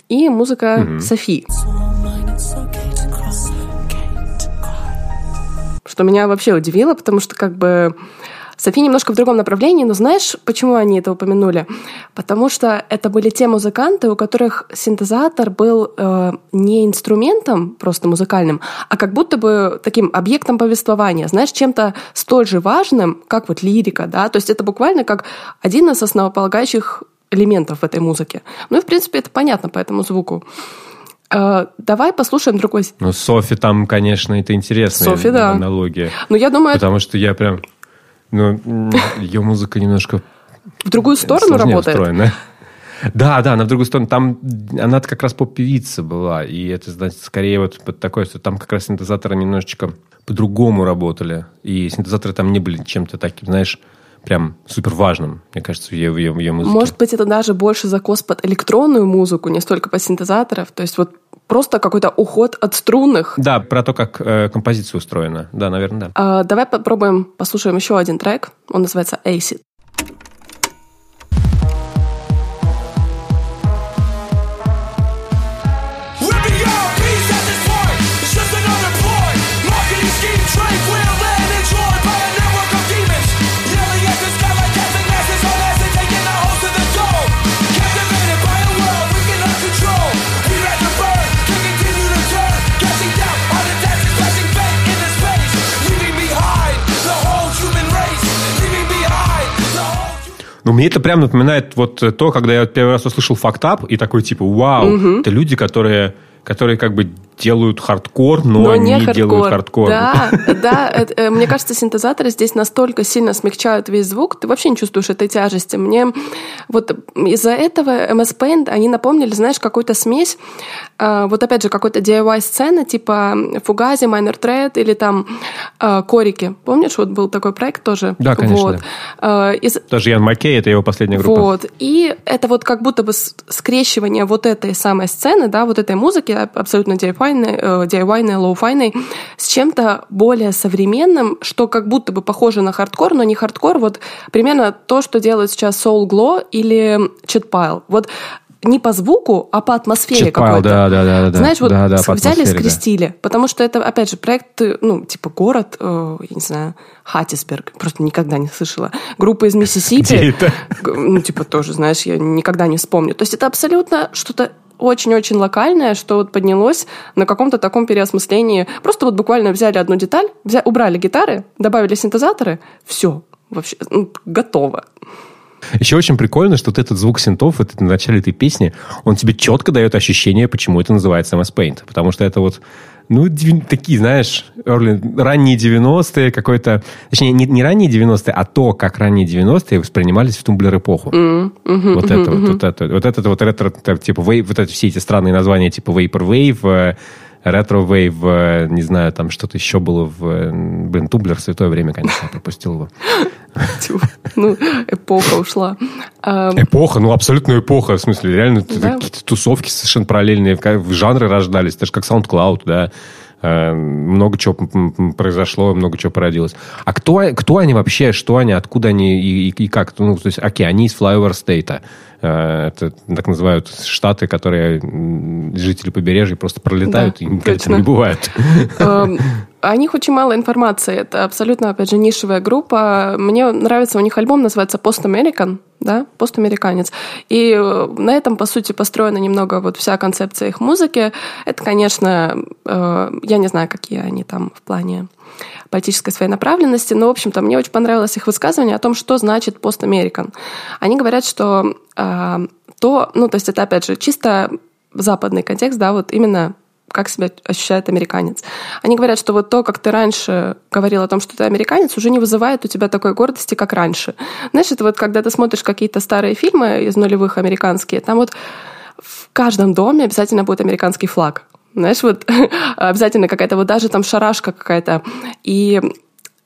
и музыка Софи. Что меня вообще удивило, потому что как бы Софи немножко в другом направлении, но знаешь, почему они это упомянули? Потому что это были те музыканты, у которых синтезатор был э, не инструментом просто музыкальным, а как будто бы таким объектом повествования, знаешь, чем-то столь же важным, как вот лирика, да, то есть это буквально как один из основополагающих элементов в этой музыке. Ну и, в принципе, это понятно по этому звуку. Э, давай послушаем другой. Ну, Софи там, конечно, это интересная Софи, да. аналогия. Ну, я думаю, Потому что я прям... Ну, ее музыка немножко в другую сторону работает. устроена. Да, да, она в другую сторону. Там она как раз поп-певица была. И это, значит, скорее вот под такое, что там как раз синтезаторы немножечко по-другому работали. И синтезаторы там не были чем-то таким, знаешь, прям супер важным, мне кажется, в ее, в ее, в ее музыке. Может быть, это даже больше закос под электронную музыку, не столько под синтезаторов. То есть вот просто какой-то уход от струнных. Да, про то, как э, композиция устроена. Да, наверное, да. А, давай попробуем, послушаем еще один трек. Он называется Acid. Ну, мне это прям напоминает вот э, то, когда я первый раз услышал Fucked Up, и такой типа, вау, это люди, которые, которые как бы делают хардкор, но, не, делают хардкор. Да, да. э, мне кажется, синтезаторы здесь настолько сильно смягчают весь звук, ты вообще не чувствуешь этой тяжести. Мне вот из-за этого MS Paint они напомнили, знаешь, какую-то смесь, э, вот опять же, какой-то DIY-сцены, типа Fugazi, Minor Threat или там э, Coriky. Помнишь, вот был такой проект тоже? Да, конечно, Вот. Из- Даже Ян Маккей, это его последняя группа. вот. И это вот как будто бы скрещивание вот этой самой сцены, да, вот этой музыки, абсолютно DIY, э, DIY lo-fi ной, с чем-то более современным, что как будто бы похоже на хардкор, но не хардкор. Вот примерно то, что делают сейчас Soul Glow или Chat Pile. Вот не по звуку, а по атмосфере какой-то. да, да, да, да, Знаешь, вот да, да, взяли и атмосфере, да. скрестили. Потому что это, опять же, проект, э, ну, типа город, э, я не знаю, Хаттисберг, просто никогда не слышала. Группа из Миссисипи. Где это? Ну, типа, тоже, знаешь, я никогда не вспомню. То есть это абсолютно что-то очень-очень локальное, что вот поднялось на каком-то таком переосмыслении. Просто вот буквально взяли одну деталь, взя- убрали гитары, добавили синтезаторы, все, вообще ну, готово. Еще очень прикольно, что вот этот звук синтов это в начале этой песни, он тебе четко дает ощущение, почему это называется MS Paint. Потому что это вот, ну, такие, знаешь, early- ранние 90-е, какой-то... Точнее, не, не ранние 90-е, а то, как ранние 90-е воспринимались в тумблер-эпоху. вот это вот, вот это. Вот это вот ретро, типа, вейв, вот это все эти странные названия, типа Vaporwave, Retro-Wave, э, не знаю, там что-то еще было в... э, Блин, тумблер святое время, конечно, пропустил его. Ну, эпоха ушла. Эпоха, ну абсолютно эпоха, в смысле, реально какие-то тусовки совершенно параллельные, в жанры рождались, это же как SoundCloud, да, много чего произошло, много чего породилось. А кто, кто они вообще, что они, откуда они и, и- и как? Ну, то есть, окей, они из Flyover State. Э, Это так называют штаты, которые жители побережья просто пролетают Да, и точно. не бывают. Эм, О них очень мало информации. Это абсолютно, опять же, нишевая группа. Мне нравится у них альбом, называется Post American, да, постамериканец. И э, на этом, по сути, построена немного вот вся концепция их музыки. Это, конечно, э, я не знаю, какие они там в плане политической своей направленности, но, в общем-то, мне очень понравилось их высказывание о том, что значит постамерикан. Они говорят, что э, то, ну, то есть это, опять же, чисто западный контекст, да, вот именно как себя ощущает американец. Они говорят, что вот то, как ты раньше говорил о том, что ты американец, уже не вызывает у тебя такой гордости, как раньше. Знаешь, это вот когда ты смотришь какие-то старые фильмы из нулевых американские, там вот в каждом доме обязательно будет американский флаг. Знаешь, вот обязательно какая-то вот даже там шарашка какая-то. И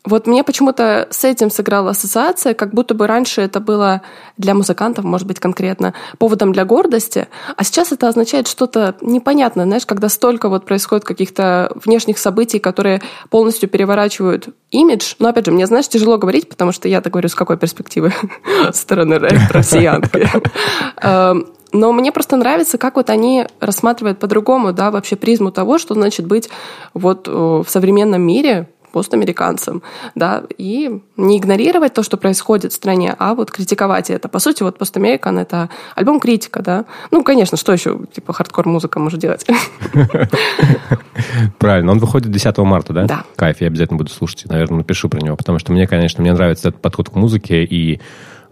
Вот мне почему-то с этим сыграла ассоциация, как будто бы раньше это было для музыкантов, может быть, конкретно, поводом для гордости, а сейчас это означает что-то непонятное, знаешь, когда столько вот происходит каких-то внешних событий, которые полностью переворачивают имидж. Но, опять же, мне, знаешь, тяжело говорить, потому что я-то говорю, с какой перспективы стороны россиянки. Эм, но мне просто нравится, как вот они рассматривают по-другому, да, вообще призму того, что значит быть вот э, в современном мире, постамериканцам, да, и не игнорировать то, что происходит в стране, а вот критиковать это. По сути, вот постамерикан — это альбом критика, да. Ну, конечно, что еще, типа, хардкор-музыка может делать? Правильно. Он выходит 10 марта, да? Да. Кайф, я обязательно буду слушать, наверное, напишу про него, потому что мне, конечно, мне нравится этот подход к музыке, и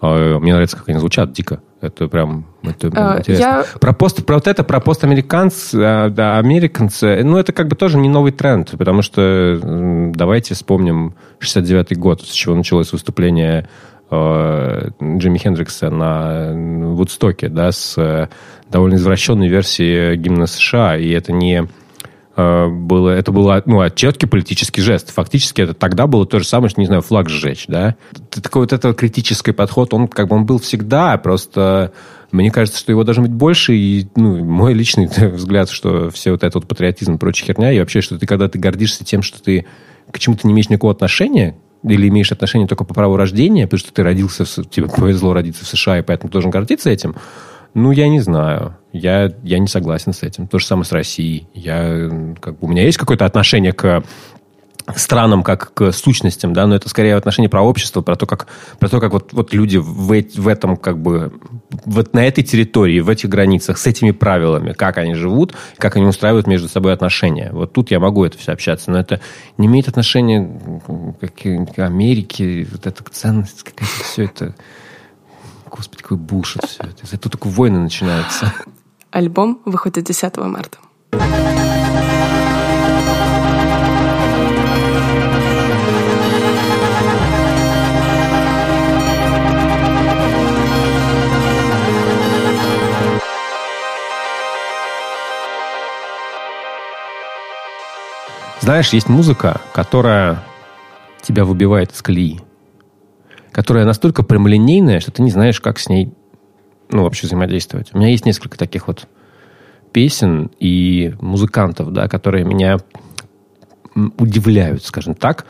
мне нравится, как они звучат, дико. Это прям, это Э, интересно. я- Про, пост, про вот это, про постамериканц, э, да, американцы, ну, это как бы тоже не новый тренд, потому что давайте вспомним 69-й год, с чего началось выступление э, Джимми Хендрикса на Вудстоке, да, с э, довольно извращенной версией гимна США, и это не было, это был ну, четкий политический жест. Фактически это тогда было то же самое, что, не знаю, флаг сжечь, да. Такой вот этот критический подход, он как бы он был всегда, просто мне кажется, что его должно быть больше, и ну, мой личный взгляд, что все вот этот вот патриотизм и прочая херня, и вообще, что ты, когда ты гордишься тем, что ты к чему-то не имеешь никакого отношения, или имеешь отношение только по праву рождения, потому что ты родился, в, тебе повезло родиться в США, и поэтому должен гордиться этим, ну, я не знаю. Я, я не согласен с этим. То же самое с Россией. Я, как у меня есть какое-то отношение к странам как к сущностям, да, но это скорее отношение про общество, про то, как, про то, как вот, вот люди в, в этом, как бы, вот на этой территории, в этих границах, с этими правилами, как они живут, как они устраивают между собой отношения. Вот тут я могу это все общаться, но это не имеет отношения к, к Америке, вот эта ценность, какая-то все это... Господи, какой булшит все это. Этого только войны начинаются. Альбом выходит 10 марта. Знаешь, есть музыка, которая тебя выбивает из колеи. Которая настолько прямолинейная, что ты не знаешь, как с ней ну, вообще взаимодействовать. У меня есть несколько таких вот песен и музыкантов, да, которые меня удивляют, скажем так,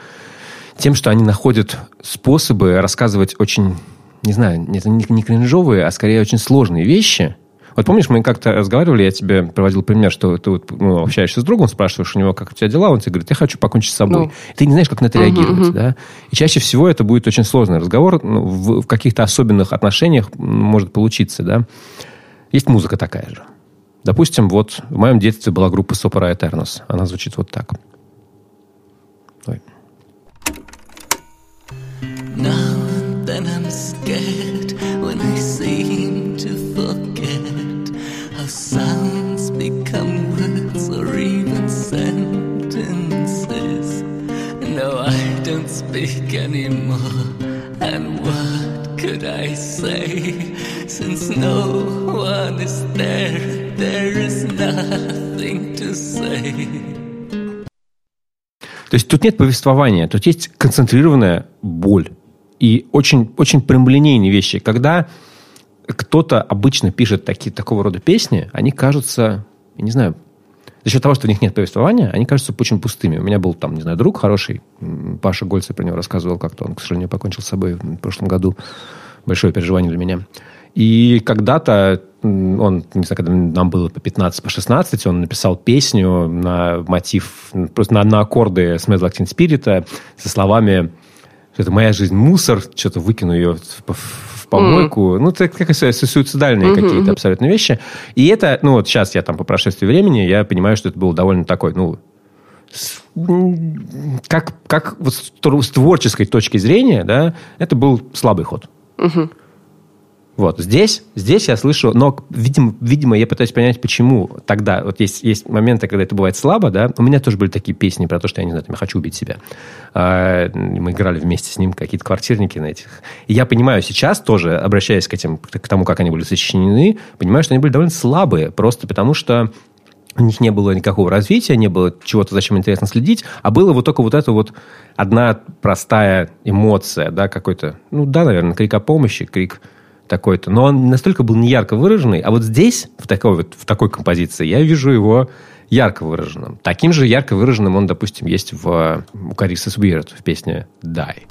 тем, что они находят способы рассказывать очень, не знаю, это не, не кринжовые, а скорее очень сложные вещи. Вот помнишь, мы как-то разговаривали, я тебе приводил пример, что ты вот, ну, общаешься с другом, спрашиваешь у него, как у тебя дела, он тебе говорит, я хочу покончить с собой. Ну. Ты не знаешь, как на это реагировать, да? И чаще всего это будет очень сложный разговор, ну, в, в каких-то особенных отношениях может получиться, да? Есть музыка такая же. Допустим, вот в моем детстве была группа Sopra Eternus. Она звучит вот так. Speak anymore. And what could I say? Since no one is there, there is nothing to say. То есть тут нет повествования, тут есть концентрированная боль. И очень, очень прямолинейные вещи. Когда кто-то обычно пишет такие, такого рода песни, они кажутся, я не знаю, за счет того, что в них нет повествования, они кажутся очень пустыми. У меня был там, не знаю, друг хороший, Паша Гольцев про него рассказывал как-то, он, к сожалению, покончил с собой в прошлом году. Большое переживание для меня. И когда-то он, не знаю, когда нам было по 15, по 16, он написал песню на мотив, просто на, на аккорды Smells Like Teen Spirit со словами что это моя жизнь мусор, что-то выкину ее в, в помойку. Ну, это как су- суицидальные какие-то абсолютно вещи. И это, ну, вот сейчас я там по прошествии времени, я понимаю, что это было довольно такой, ну, как, как вот с, творческой точки зрения, да, это был слабый ход. Вот здесь, здесь я слышу, но, видимо, видимо, я пытаюсь понять, почему тогда, вот есть, есть моменты, когда это бывает слабо, да, у меня тоже были такие песни про то, что я, не знаю, там, я хочу убить себя. А, мы играли вместе с ним какие-то квартирники на этих. И я понимаю сейчас тоже, обращаясь к этим, к тому, как они были сочинены, понимаю, что они были довольно слабые, просто потому что у них не было никакого развития, не было чего-то, зачем интересно следить, а было вот только вот это вот одна простая эмоция, да, какой-то, ну да, наверное, крик о помощи, крик такой-то, но он настолько был неярко выраженный, а вот здесь, в такой, вот, в такой композиции, я вижу его ярко выраженным. Таким же ярко выраженным он, допустим, есть в у is Weird в песне «Die».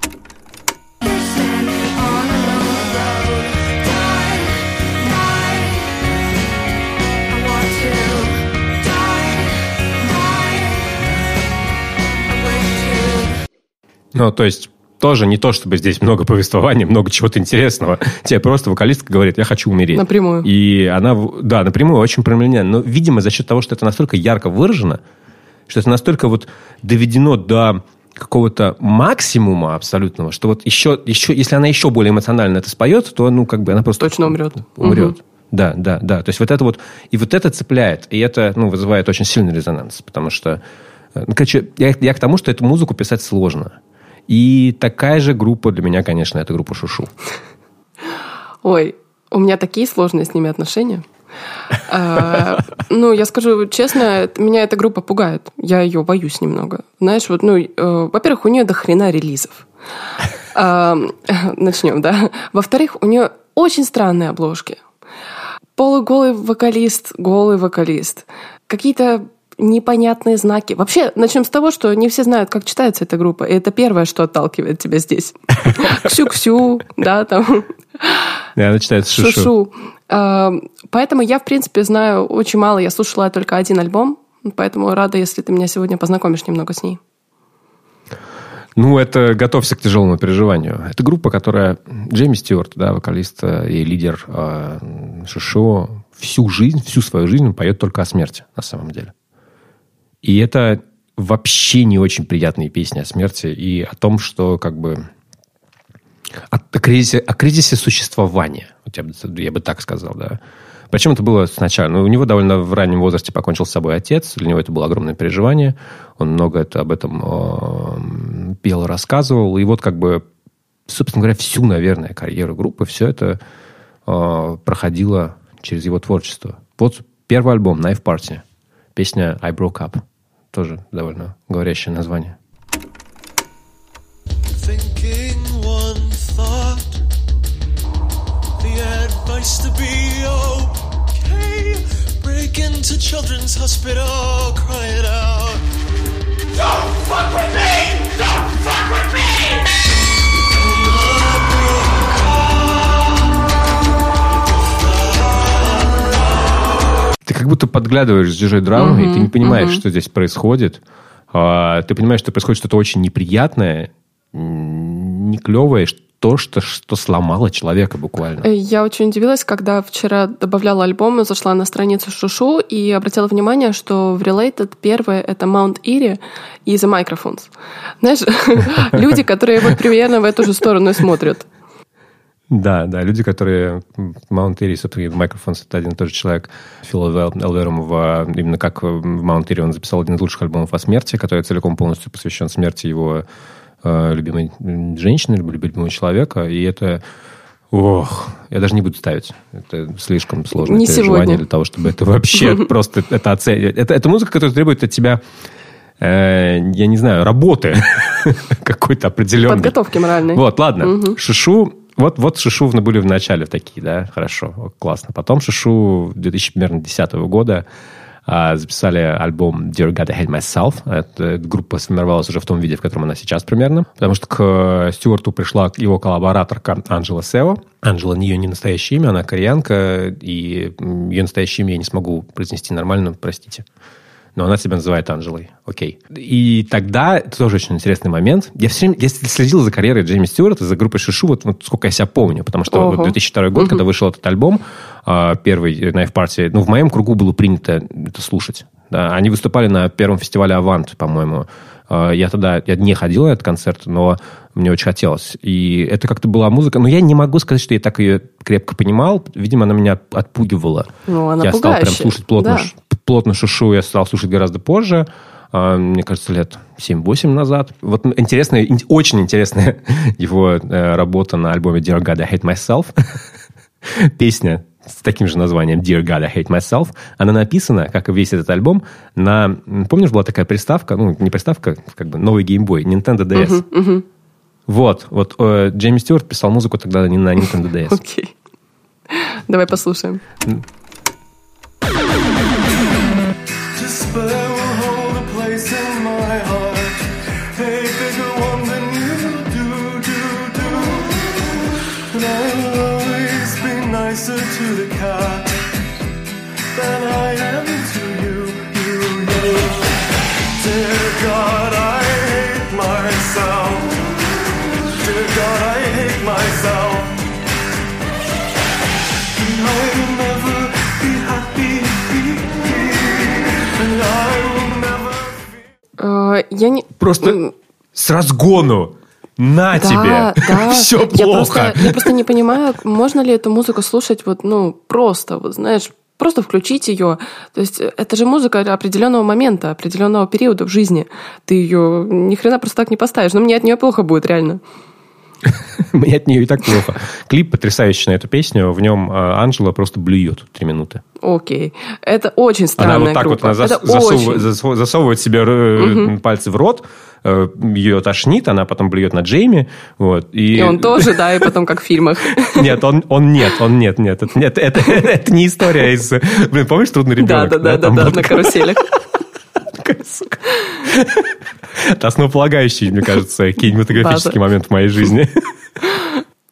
Ну, то есть, тоже не то, чтобы здесь много повествования, много чего-то интересного. Тебе просто вокалистка говорит, я хочу умереть. Напрямую. И она, да, напрямую очень прямолинейно. Но, видимо, за счет того, что это настолько ярко выражено, что это настолько вот доведено до какого-то максимума абсолютного, что вот еще, еще, если она еще более эмоционально это споет, то, ну, как бы она просто... Точно умрет. Умрет. Да, да, да. То есть вот это вот... И вот это цепляет. И это, ну, вызывает очень сильный резонанс. Потому что... Ну, короче, я, я к тому, что эту музыку писать сложно. И такая же группа для меня, конечно, это группа Шушу. Ой, у меня такие сложные с ними отношения. А, Ну, я скажу честно, меня эта группа пугает. Я ее боюсь немного. Знаешь, вот, ну, э, во-первых, у нее до хрена релизов. А, Начнем, да. Во-вторых, у нее очень странные обложки. Полуголый вокалист, голый вокалист. Какие-то непонятные знаки. Вообще, начнем с того, что не все знают, как читается эта группа. И это первое, что отталкивает тебя здесь. Ксю-ксю, да, там. И она читает Шушу. А, Поэтому я, в принципе, знаю очень мало. Я слушала только один альбом, поэтому рада, если ты меня сегодня познакомишь немного с ней. Ну, это готовься к тяжелому переживанию. Это группа, которая... Джейми Стюарт, да, вокалист э, и лидер э, Шишо, всю жизнь, всю свою жизнь он поет только о смерти, на самом деле. И это вообще не очень приятные песни о смерти и о том, что как бы... О, о кризисе, о кризисе существования. Вот я, бы, я бы так сказал, да. Причем это было сначала. Ну, у него довольно в раннем возрасте покончил с собой отец. Для него это было огромное переживание. Он много это, об этом э, пел, рассказывал. И вот как бы, собственно говоря, всю, наверное, карьеру группы, все это э, проходило через его творчество. Вот первый альбом Knife Party. Песня I Broke Up. Тоже довольно говорящее название. Thinking one thought, the advice to be okay. Break into children's hospital, cry it out. Don't fuck with me! Don't fuck with me! Будто подглядываешь с чужой драмы, и ты не понимаешь, что здесь происходит. А, ты понимаешь, что происходит что-то очень неприятное, не клевое, то, что, что сломало человека буквально. Э, Я очень удивилась, когда вчера добавляла альбом, и зашла на страницу Шушу и обратила внимание, что в Related первое — это Mount Erie и The Microphones. Знаешь, люди, которые вот примерно в эту же сторону смотрят. Да, да, люди, которые Mount Erie, собственно, Microphones, это один и тот же человек, Фил Элверум, в, именно как в Mount он записал один из лучших альбомов о смерти, который целиком полностью посвящен смерти его э, любимой женщины, любимого человека, и это... Ох, я даже не буду ставить. Это слишком сложное Не переживание сегодня. для того, чтобы это вообще просто это оценивать. Это, это музыка, которая требует от тебя, э, я не знаю, работы какой-то определенной. Подготовки моральной. Вот, ладно. Шишу, вот, вот Шишу были в начале такие, да, хорошо, классно. Потом Шишу 2010 года а, записали альбом Dear God, I Hate Myself. Эта группа сформировалась уже в том виде, в котором она сейчас примерно. Потому что к Стюарту пришла его коллабораторка Анджела Сео. Анджела не ее не настоящее имя, она кореянка, и ее настоящее имя я не смогу произнести нормально, простите но она себя называет Анжелой. Окей. И тогда, это тоже очень интересный момент, я все время я следил за карьерой Джейми Стюарта, за группой Шишу, вот, вот сколько я себя помню, потому что Ого. вот 2002 год, когда вышел этот альбом, а, первый Knife Party, ну, в моем кругу было принято это слушать. Да, они выступали на первом фестивале «Авант», по-моему. А, Я тогда я не ходил на этот концерт, но мне очень хотелось. И это как-то была музыка. Но я не могу сказать, что я так ее крепко понимал. Видимо, она меня отпугивала. Ну, она я стал прям пугающая. слушать плотно, Да. плотно шушу, я стал слушать гораздо позже. А, Мне кажется, лет 7-8 назад. Вот интересная, ин- очень интересная его э, работа на альбоме Dear God, I Hate Myself. Песня с таким же названием Dear God, I Hate Myself. Она написана, как и весь этот альбом, на... Помнишь, была такая приставка, ну, не приставка, как бы новый геймбой, Nintendo DS. Вот, вот э, Джейми Стюарт писал музыку тогда не на Nintendo DS. Окей. Давай послушаем. Я не... Просто с разгону. На Да, тебе. да. Все Я плохо. просто, я просто не понимаю, можно ли эту музыку слушать вот, ну, просто, вот знаешь, просто включить ее. То есть э, это же музыка определенного момента, определенного периода в жизни. Ты ее ни хрена просто так не поставишь. Но мне от нее плохо будет, реально. Мне от нее и так плохо. Клип потрясающий на эту песню. В нем э, Анжела просто блюет три минуты. Окей. Это очень странная Она вот так группа. вот она зас- это засовывает, очень. засо- засовывает себе э, пальцы в рот, э, ее тошнит, она потом блюет на Джейми. Вот, и... И он тоже, да, и потом как в фильмах. Нет, он, он нет, он нет, нет. Это, нет, это, это не история из... Блин, помнишь «Трудный Да, ребенок»? да, да, да, Там да, был на каруселях. Такая, сука. Это основополагающий, мне кажется, кинематографический момент в моей жизни.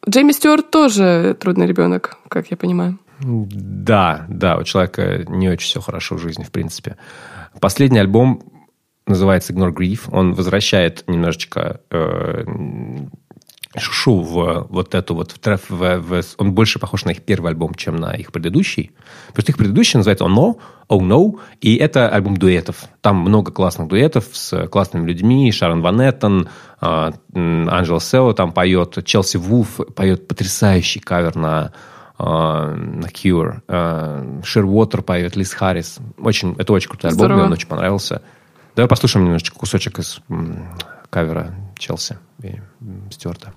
Джейми Стюарт тоже трудный ребенок, как я понимаю. Да, да, у человека не очень все хорошо в жизни, в принципе. Последний альбом называется Ignore Grief. Он возвращает немножечко э, Шушу в вот эту вот... в в- в- он больше похож на их первый альбом, чем на их предыдущий. Потому что их предыдущий называется «Oh No», «Oh No», и это альбом дуэтов. Там много классных дуэтов с классными людьми. Шарон Ван Эттен, э, м, Анджела Сео там поет, Челси Вулф поет потрясающий кавер на э, на Cure. Э, Шир Уотер поет, Лиз Харрис. Очень, это очень крутой альбом, Здорово. мне он очень понравился. Давай послушаем немножечко кусочек из кавера Челси и Стюарта.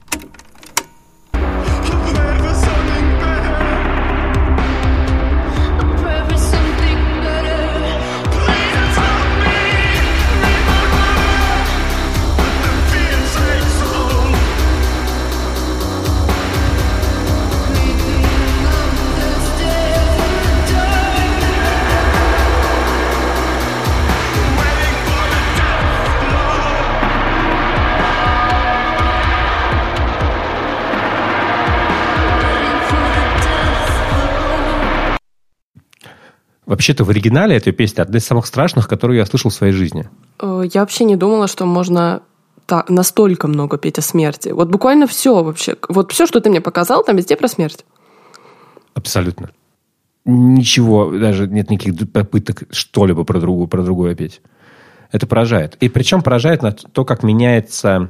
Вообще-то в оригинале этой песни одна из самых страшных, которые я слышал в своей жизни. Э, Я вообще не думала, что можно так, настолько много петь о смерти. Вот буквально все вообще. Вот все, что ты мне показал, там везде про смерть. Абсолютно. Ничего, даже нет никаких попыток что-либо про другую, про другое петь. Это поражает. И причем поражает на то, как меняется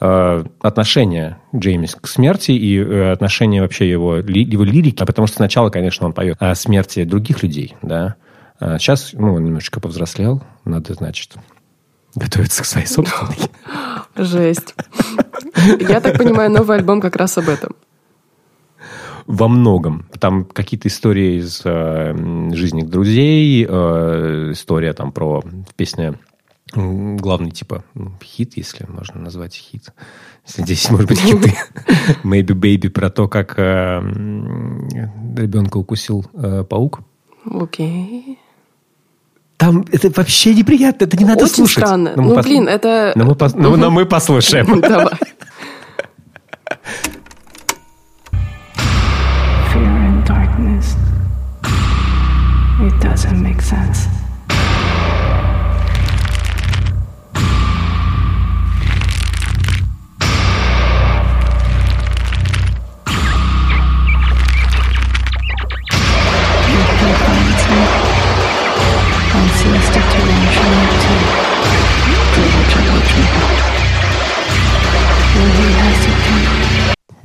отношение Джейми к смерти и э, отношение вообще его, его лирики. А Потому что сначала, конечно, он поет о смерти других людей, да. А сейчас, ну, он немножечко повзрослел. Надо, значит, готовиться к своей собственной. Жесть. Я так понимаю, новый альбом как раз об этом. Во многом. Там какие-то истории из э, жизни друзей, э, история там про песня главный типа ну, хит, если можно назвать хит. Здесь, может быть, хиты. Maybe Baby про то, как э, ребенка укусил э, паук. Окей. Там это вообще неприятно, это не надо Очень слушать. странно. Ну, пос- блин, это... но мы пос- но- но мы послушаем. Давай. fear and darkness. It doesn't make sense.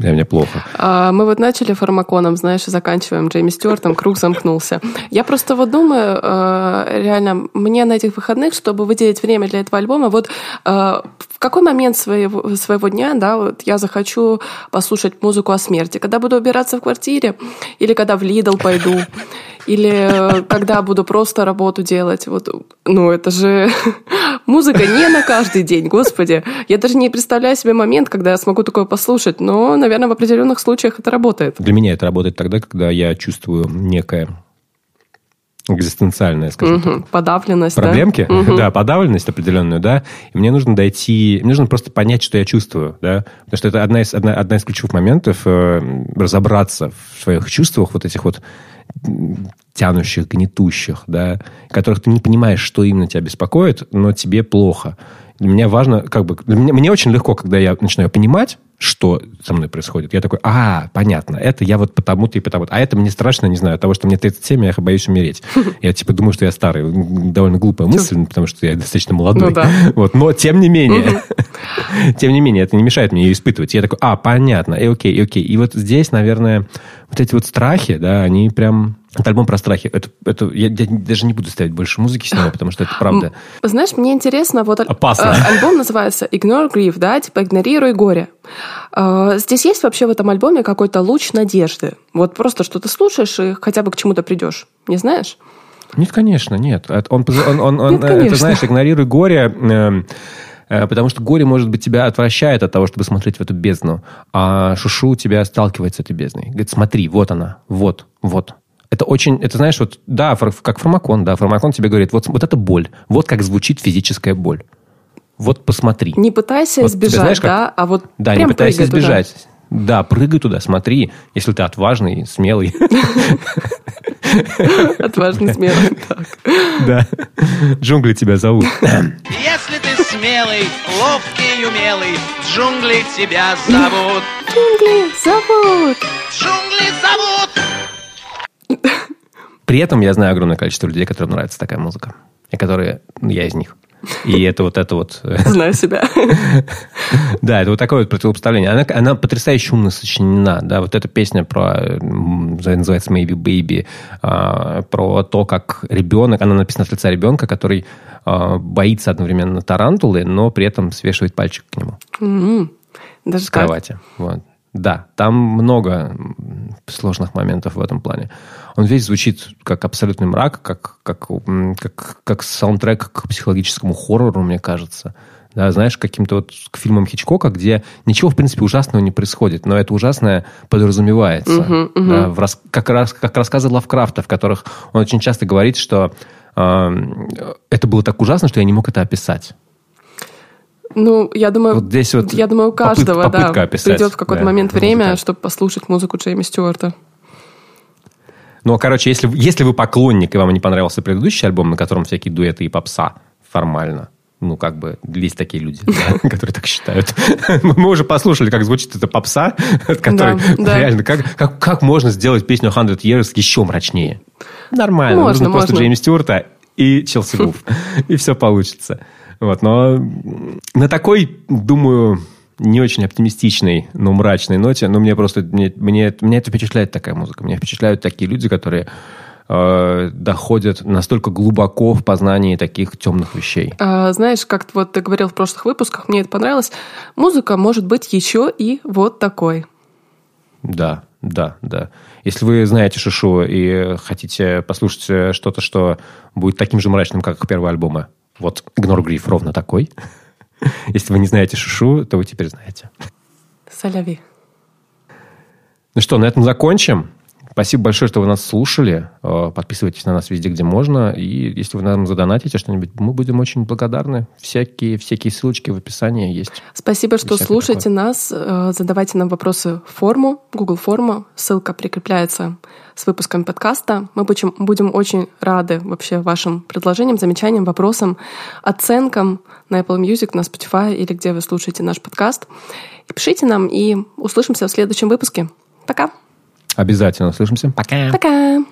Для меня плохо. А, Мы вот начали фармаконом, знаешь, и заканчиваем Джейми Стюартом, круг замкнулся. Я просто вот думаю, э, реально, мне на этих выходных, чтобы выделить время для этого альбома, вот э, в какой момент своего, своего дня, да, вот я захочу послушать музыку о смерти? Когда буду убираться в квартире? Или когда в Лидл пойду? Или э, когда буду просто работу делать? Вот, ну, это же музыка не на каждый день, господи. Я даже не представляю себе момент, когда я смогу такое послушать, но, наверное, в определенных случаях это работает. Для меня это работает тогда, когда я чувствую некое экзистенциальное, скажем так, Мгм. Подавленность, проблемки, да? Мгм. да, подавленность определенную, да, и мне нужно дойти, мне нужно просто понять, что я чувствую, да, потому что это одна из, одна, одна из ключевых моментов э, разобраться в своих чувствах, вот этих вот тянущих, гнетущих, да, которых ты не понимаешь, что именно тебя беспокоит, но тебе плохо. Для меня важно, как бы, для меня, мне очень легко, когда я начинаю понимать, что со мной происходит. Я такой, а, понятно, это я вот потому-то и потому-то. А это мне страшно, не знаю, от того, что мне 37, я боюсь умереть. Я типа думаю, что я старый. Довольно глупая мысль, потому что я достаточно молодой. Ну да. Вот, но тем не менее, тем не менее, это не мешает мне ее испытывать. Я такой, а, понятно, и окей, и окей. И вот здесь, наверное, вот эти вот страхи, да, они прям... Это альбом про страхи. Это, это, я, я даже не буду ставить больше музыки с него, потому что это правда. Знаешь, мне интересно, вот аль- Опасно. э, альбом называется Ignore Grief, да, типа игнорируй горе. Э, Здесь есть вообще в этом альбоме какой-то луч надежды? Вот просто что ты слушаешь и хотя бы к чему-то придешь. Не знаешь? Нет, конечно, нет. Он, он, он- он, Нет, э, это, конечно. знаешь, игнорируй горе, эм, э, потому что горе, может быть, тебя отвращает от того, чтобы смотреть в эту бездну, а шушу тебя сталкивает с этой бездной. Говорит, смотри, вот она, вот, вот. Это очень, это знаешь, вот, да, как фармакон, да, фармакон тебе говорит, вот, вот это боль, вот как звучит физическая боль. Вот посмотри. Не пытайся Вот тебе избежать, знаешь, как- да, а вот Да, прям не пытайся прыгай туда. избежать. Да, прыгай туда, смотри, если ты отважный, смелый. Отважный, смелый. Так. Да. Джунгли тебя зовут. Если ты смелый, ловкий и умелый, джунгли тебя зовут. Джунгли зовут. Джунгли зовут. При этом я знаю огромное количество людей, которым нравится такая музыка. И которые, я из них. И это вот это вот... э, Знаю себя. Да, это вот такое вот противопоставление. Она, она потрясающе умно сочинена. Да, вот эта песня про, называется Maybe Baby, а, про то, как ребенок, она написана от лица ребенка, который а, боится одновременно тарантулы, но при этом свешивает пальчик к нему Даже так. кровати. Вот. Да, там много сложных моментов в этом плане. Он весь звучит как абсолютный мрак, как, как, как, как саундтрек к психологическому хоррору, мне кажется. Да, знаешь, каким-то вот к фильмам Хичкока, где ничего, в принципе, ужасного не происходит, но это ужасное подразумевается. Мгм, мгм. Да, в рас- как, раз, как рассказы Лавкрафта, в которых он очень часто говорит, что э, это было так ужасно, что я не мог это описать. Ну, я думаю, Вот здесь вот я думаю, у попыт- каждого, попытка да, описать, придет в какой-то да, момент время, музыкально. чтобы послушать музыку Джейми Стюарта. Ну, короче, если, если вы поклонник, и вам не понравился предыдущий альбом, на котором всякие дуэты и попса формально, ну, как бы, есть такие люди, да, которые так считают. Мы уже послушали, как звучит эта попса, да. реально, как, как, как можно сделать песню 100 Years еще мрачнее? Нормально. Можно, Нужно просто можно. Джейми Стюарта и Челси Гуф. И все получится. Вот, но на такой, думаю, не очень оптимистичной, но мрачной ноте, но мне просто, мне, мне, меня это впечатляет такая музыка. Меня впечатляют такие люди, которые э, доходят настолько глубоко в познании таких темных вещей. А, знаешь, как вот ты говорил в прошлых выпусках, мне это понравилось. Музыка может быть еще и вот такой. Да, да, да. Если вы знаете Шишу и хотите послушать э, что-то, что будет таким же мрачным, как их первые альбомы, вот Ignore Grief ровно такой. Если вы не знаете Шишу, то вы теперь знаете. Соляви. Ну что, на этом закончим. Спасибо большое, что вы нас слушали. Э, Подписывайтесь на нас везде, где можно. И если вы нам задонатите что-нибудь, мы будем очень благодарны. Всякие, всякие ссылочки в описании есть. Спасибо, что слушаете такое. нас. Э, Задавайте нам вопросы в форму, Google форму. Ссылка прикрепляется с выпуском подкаста. Мы будем, будем очень рады вообще вашим предложениям, замечаниям, вопросам, оценкам на Apple Music, на Spotify или где вы слушаете наш подкаст. И пишите нам, и услышимся в следующем выпуске. Пока. Обязательно услышимся. Пока. Пока.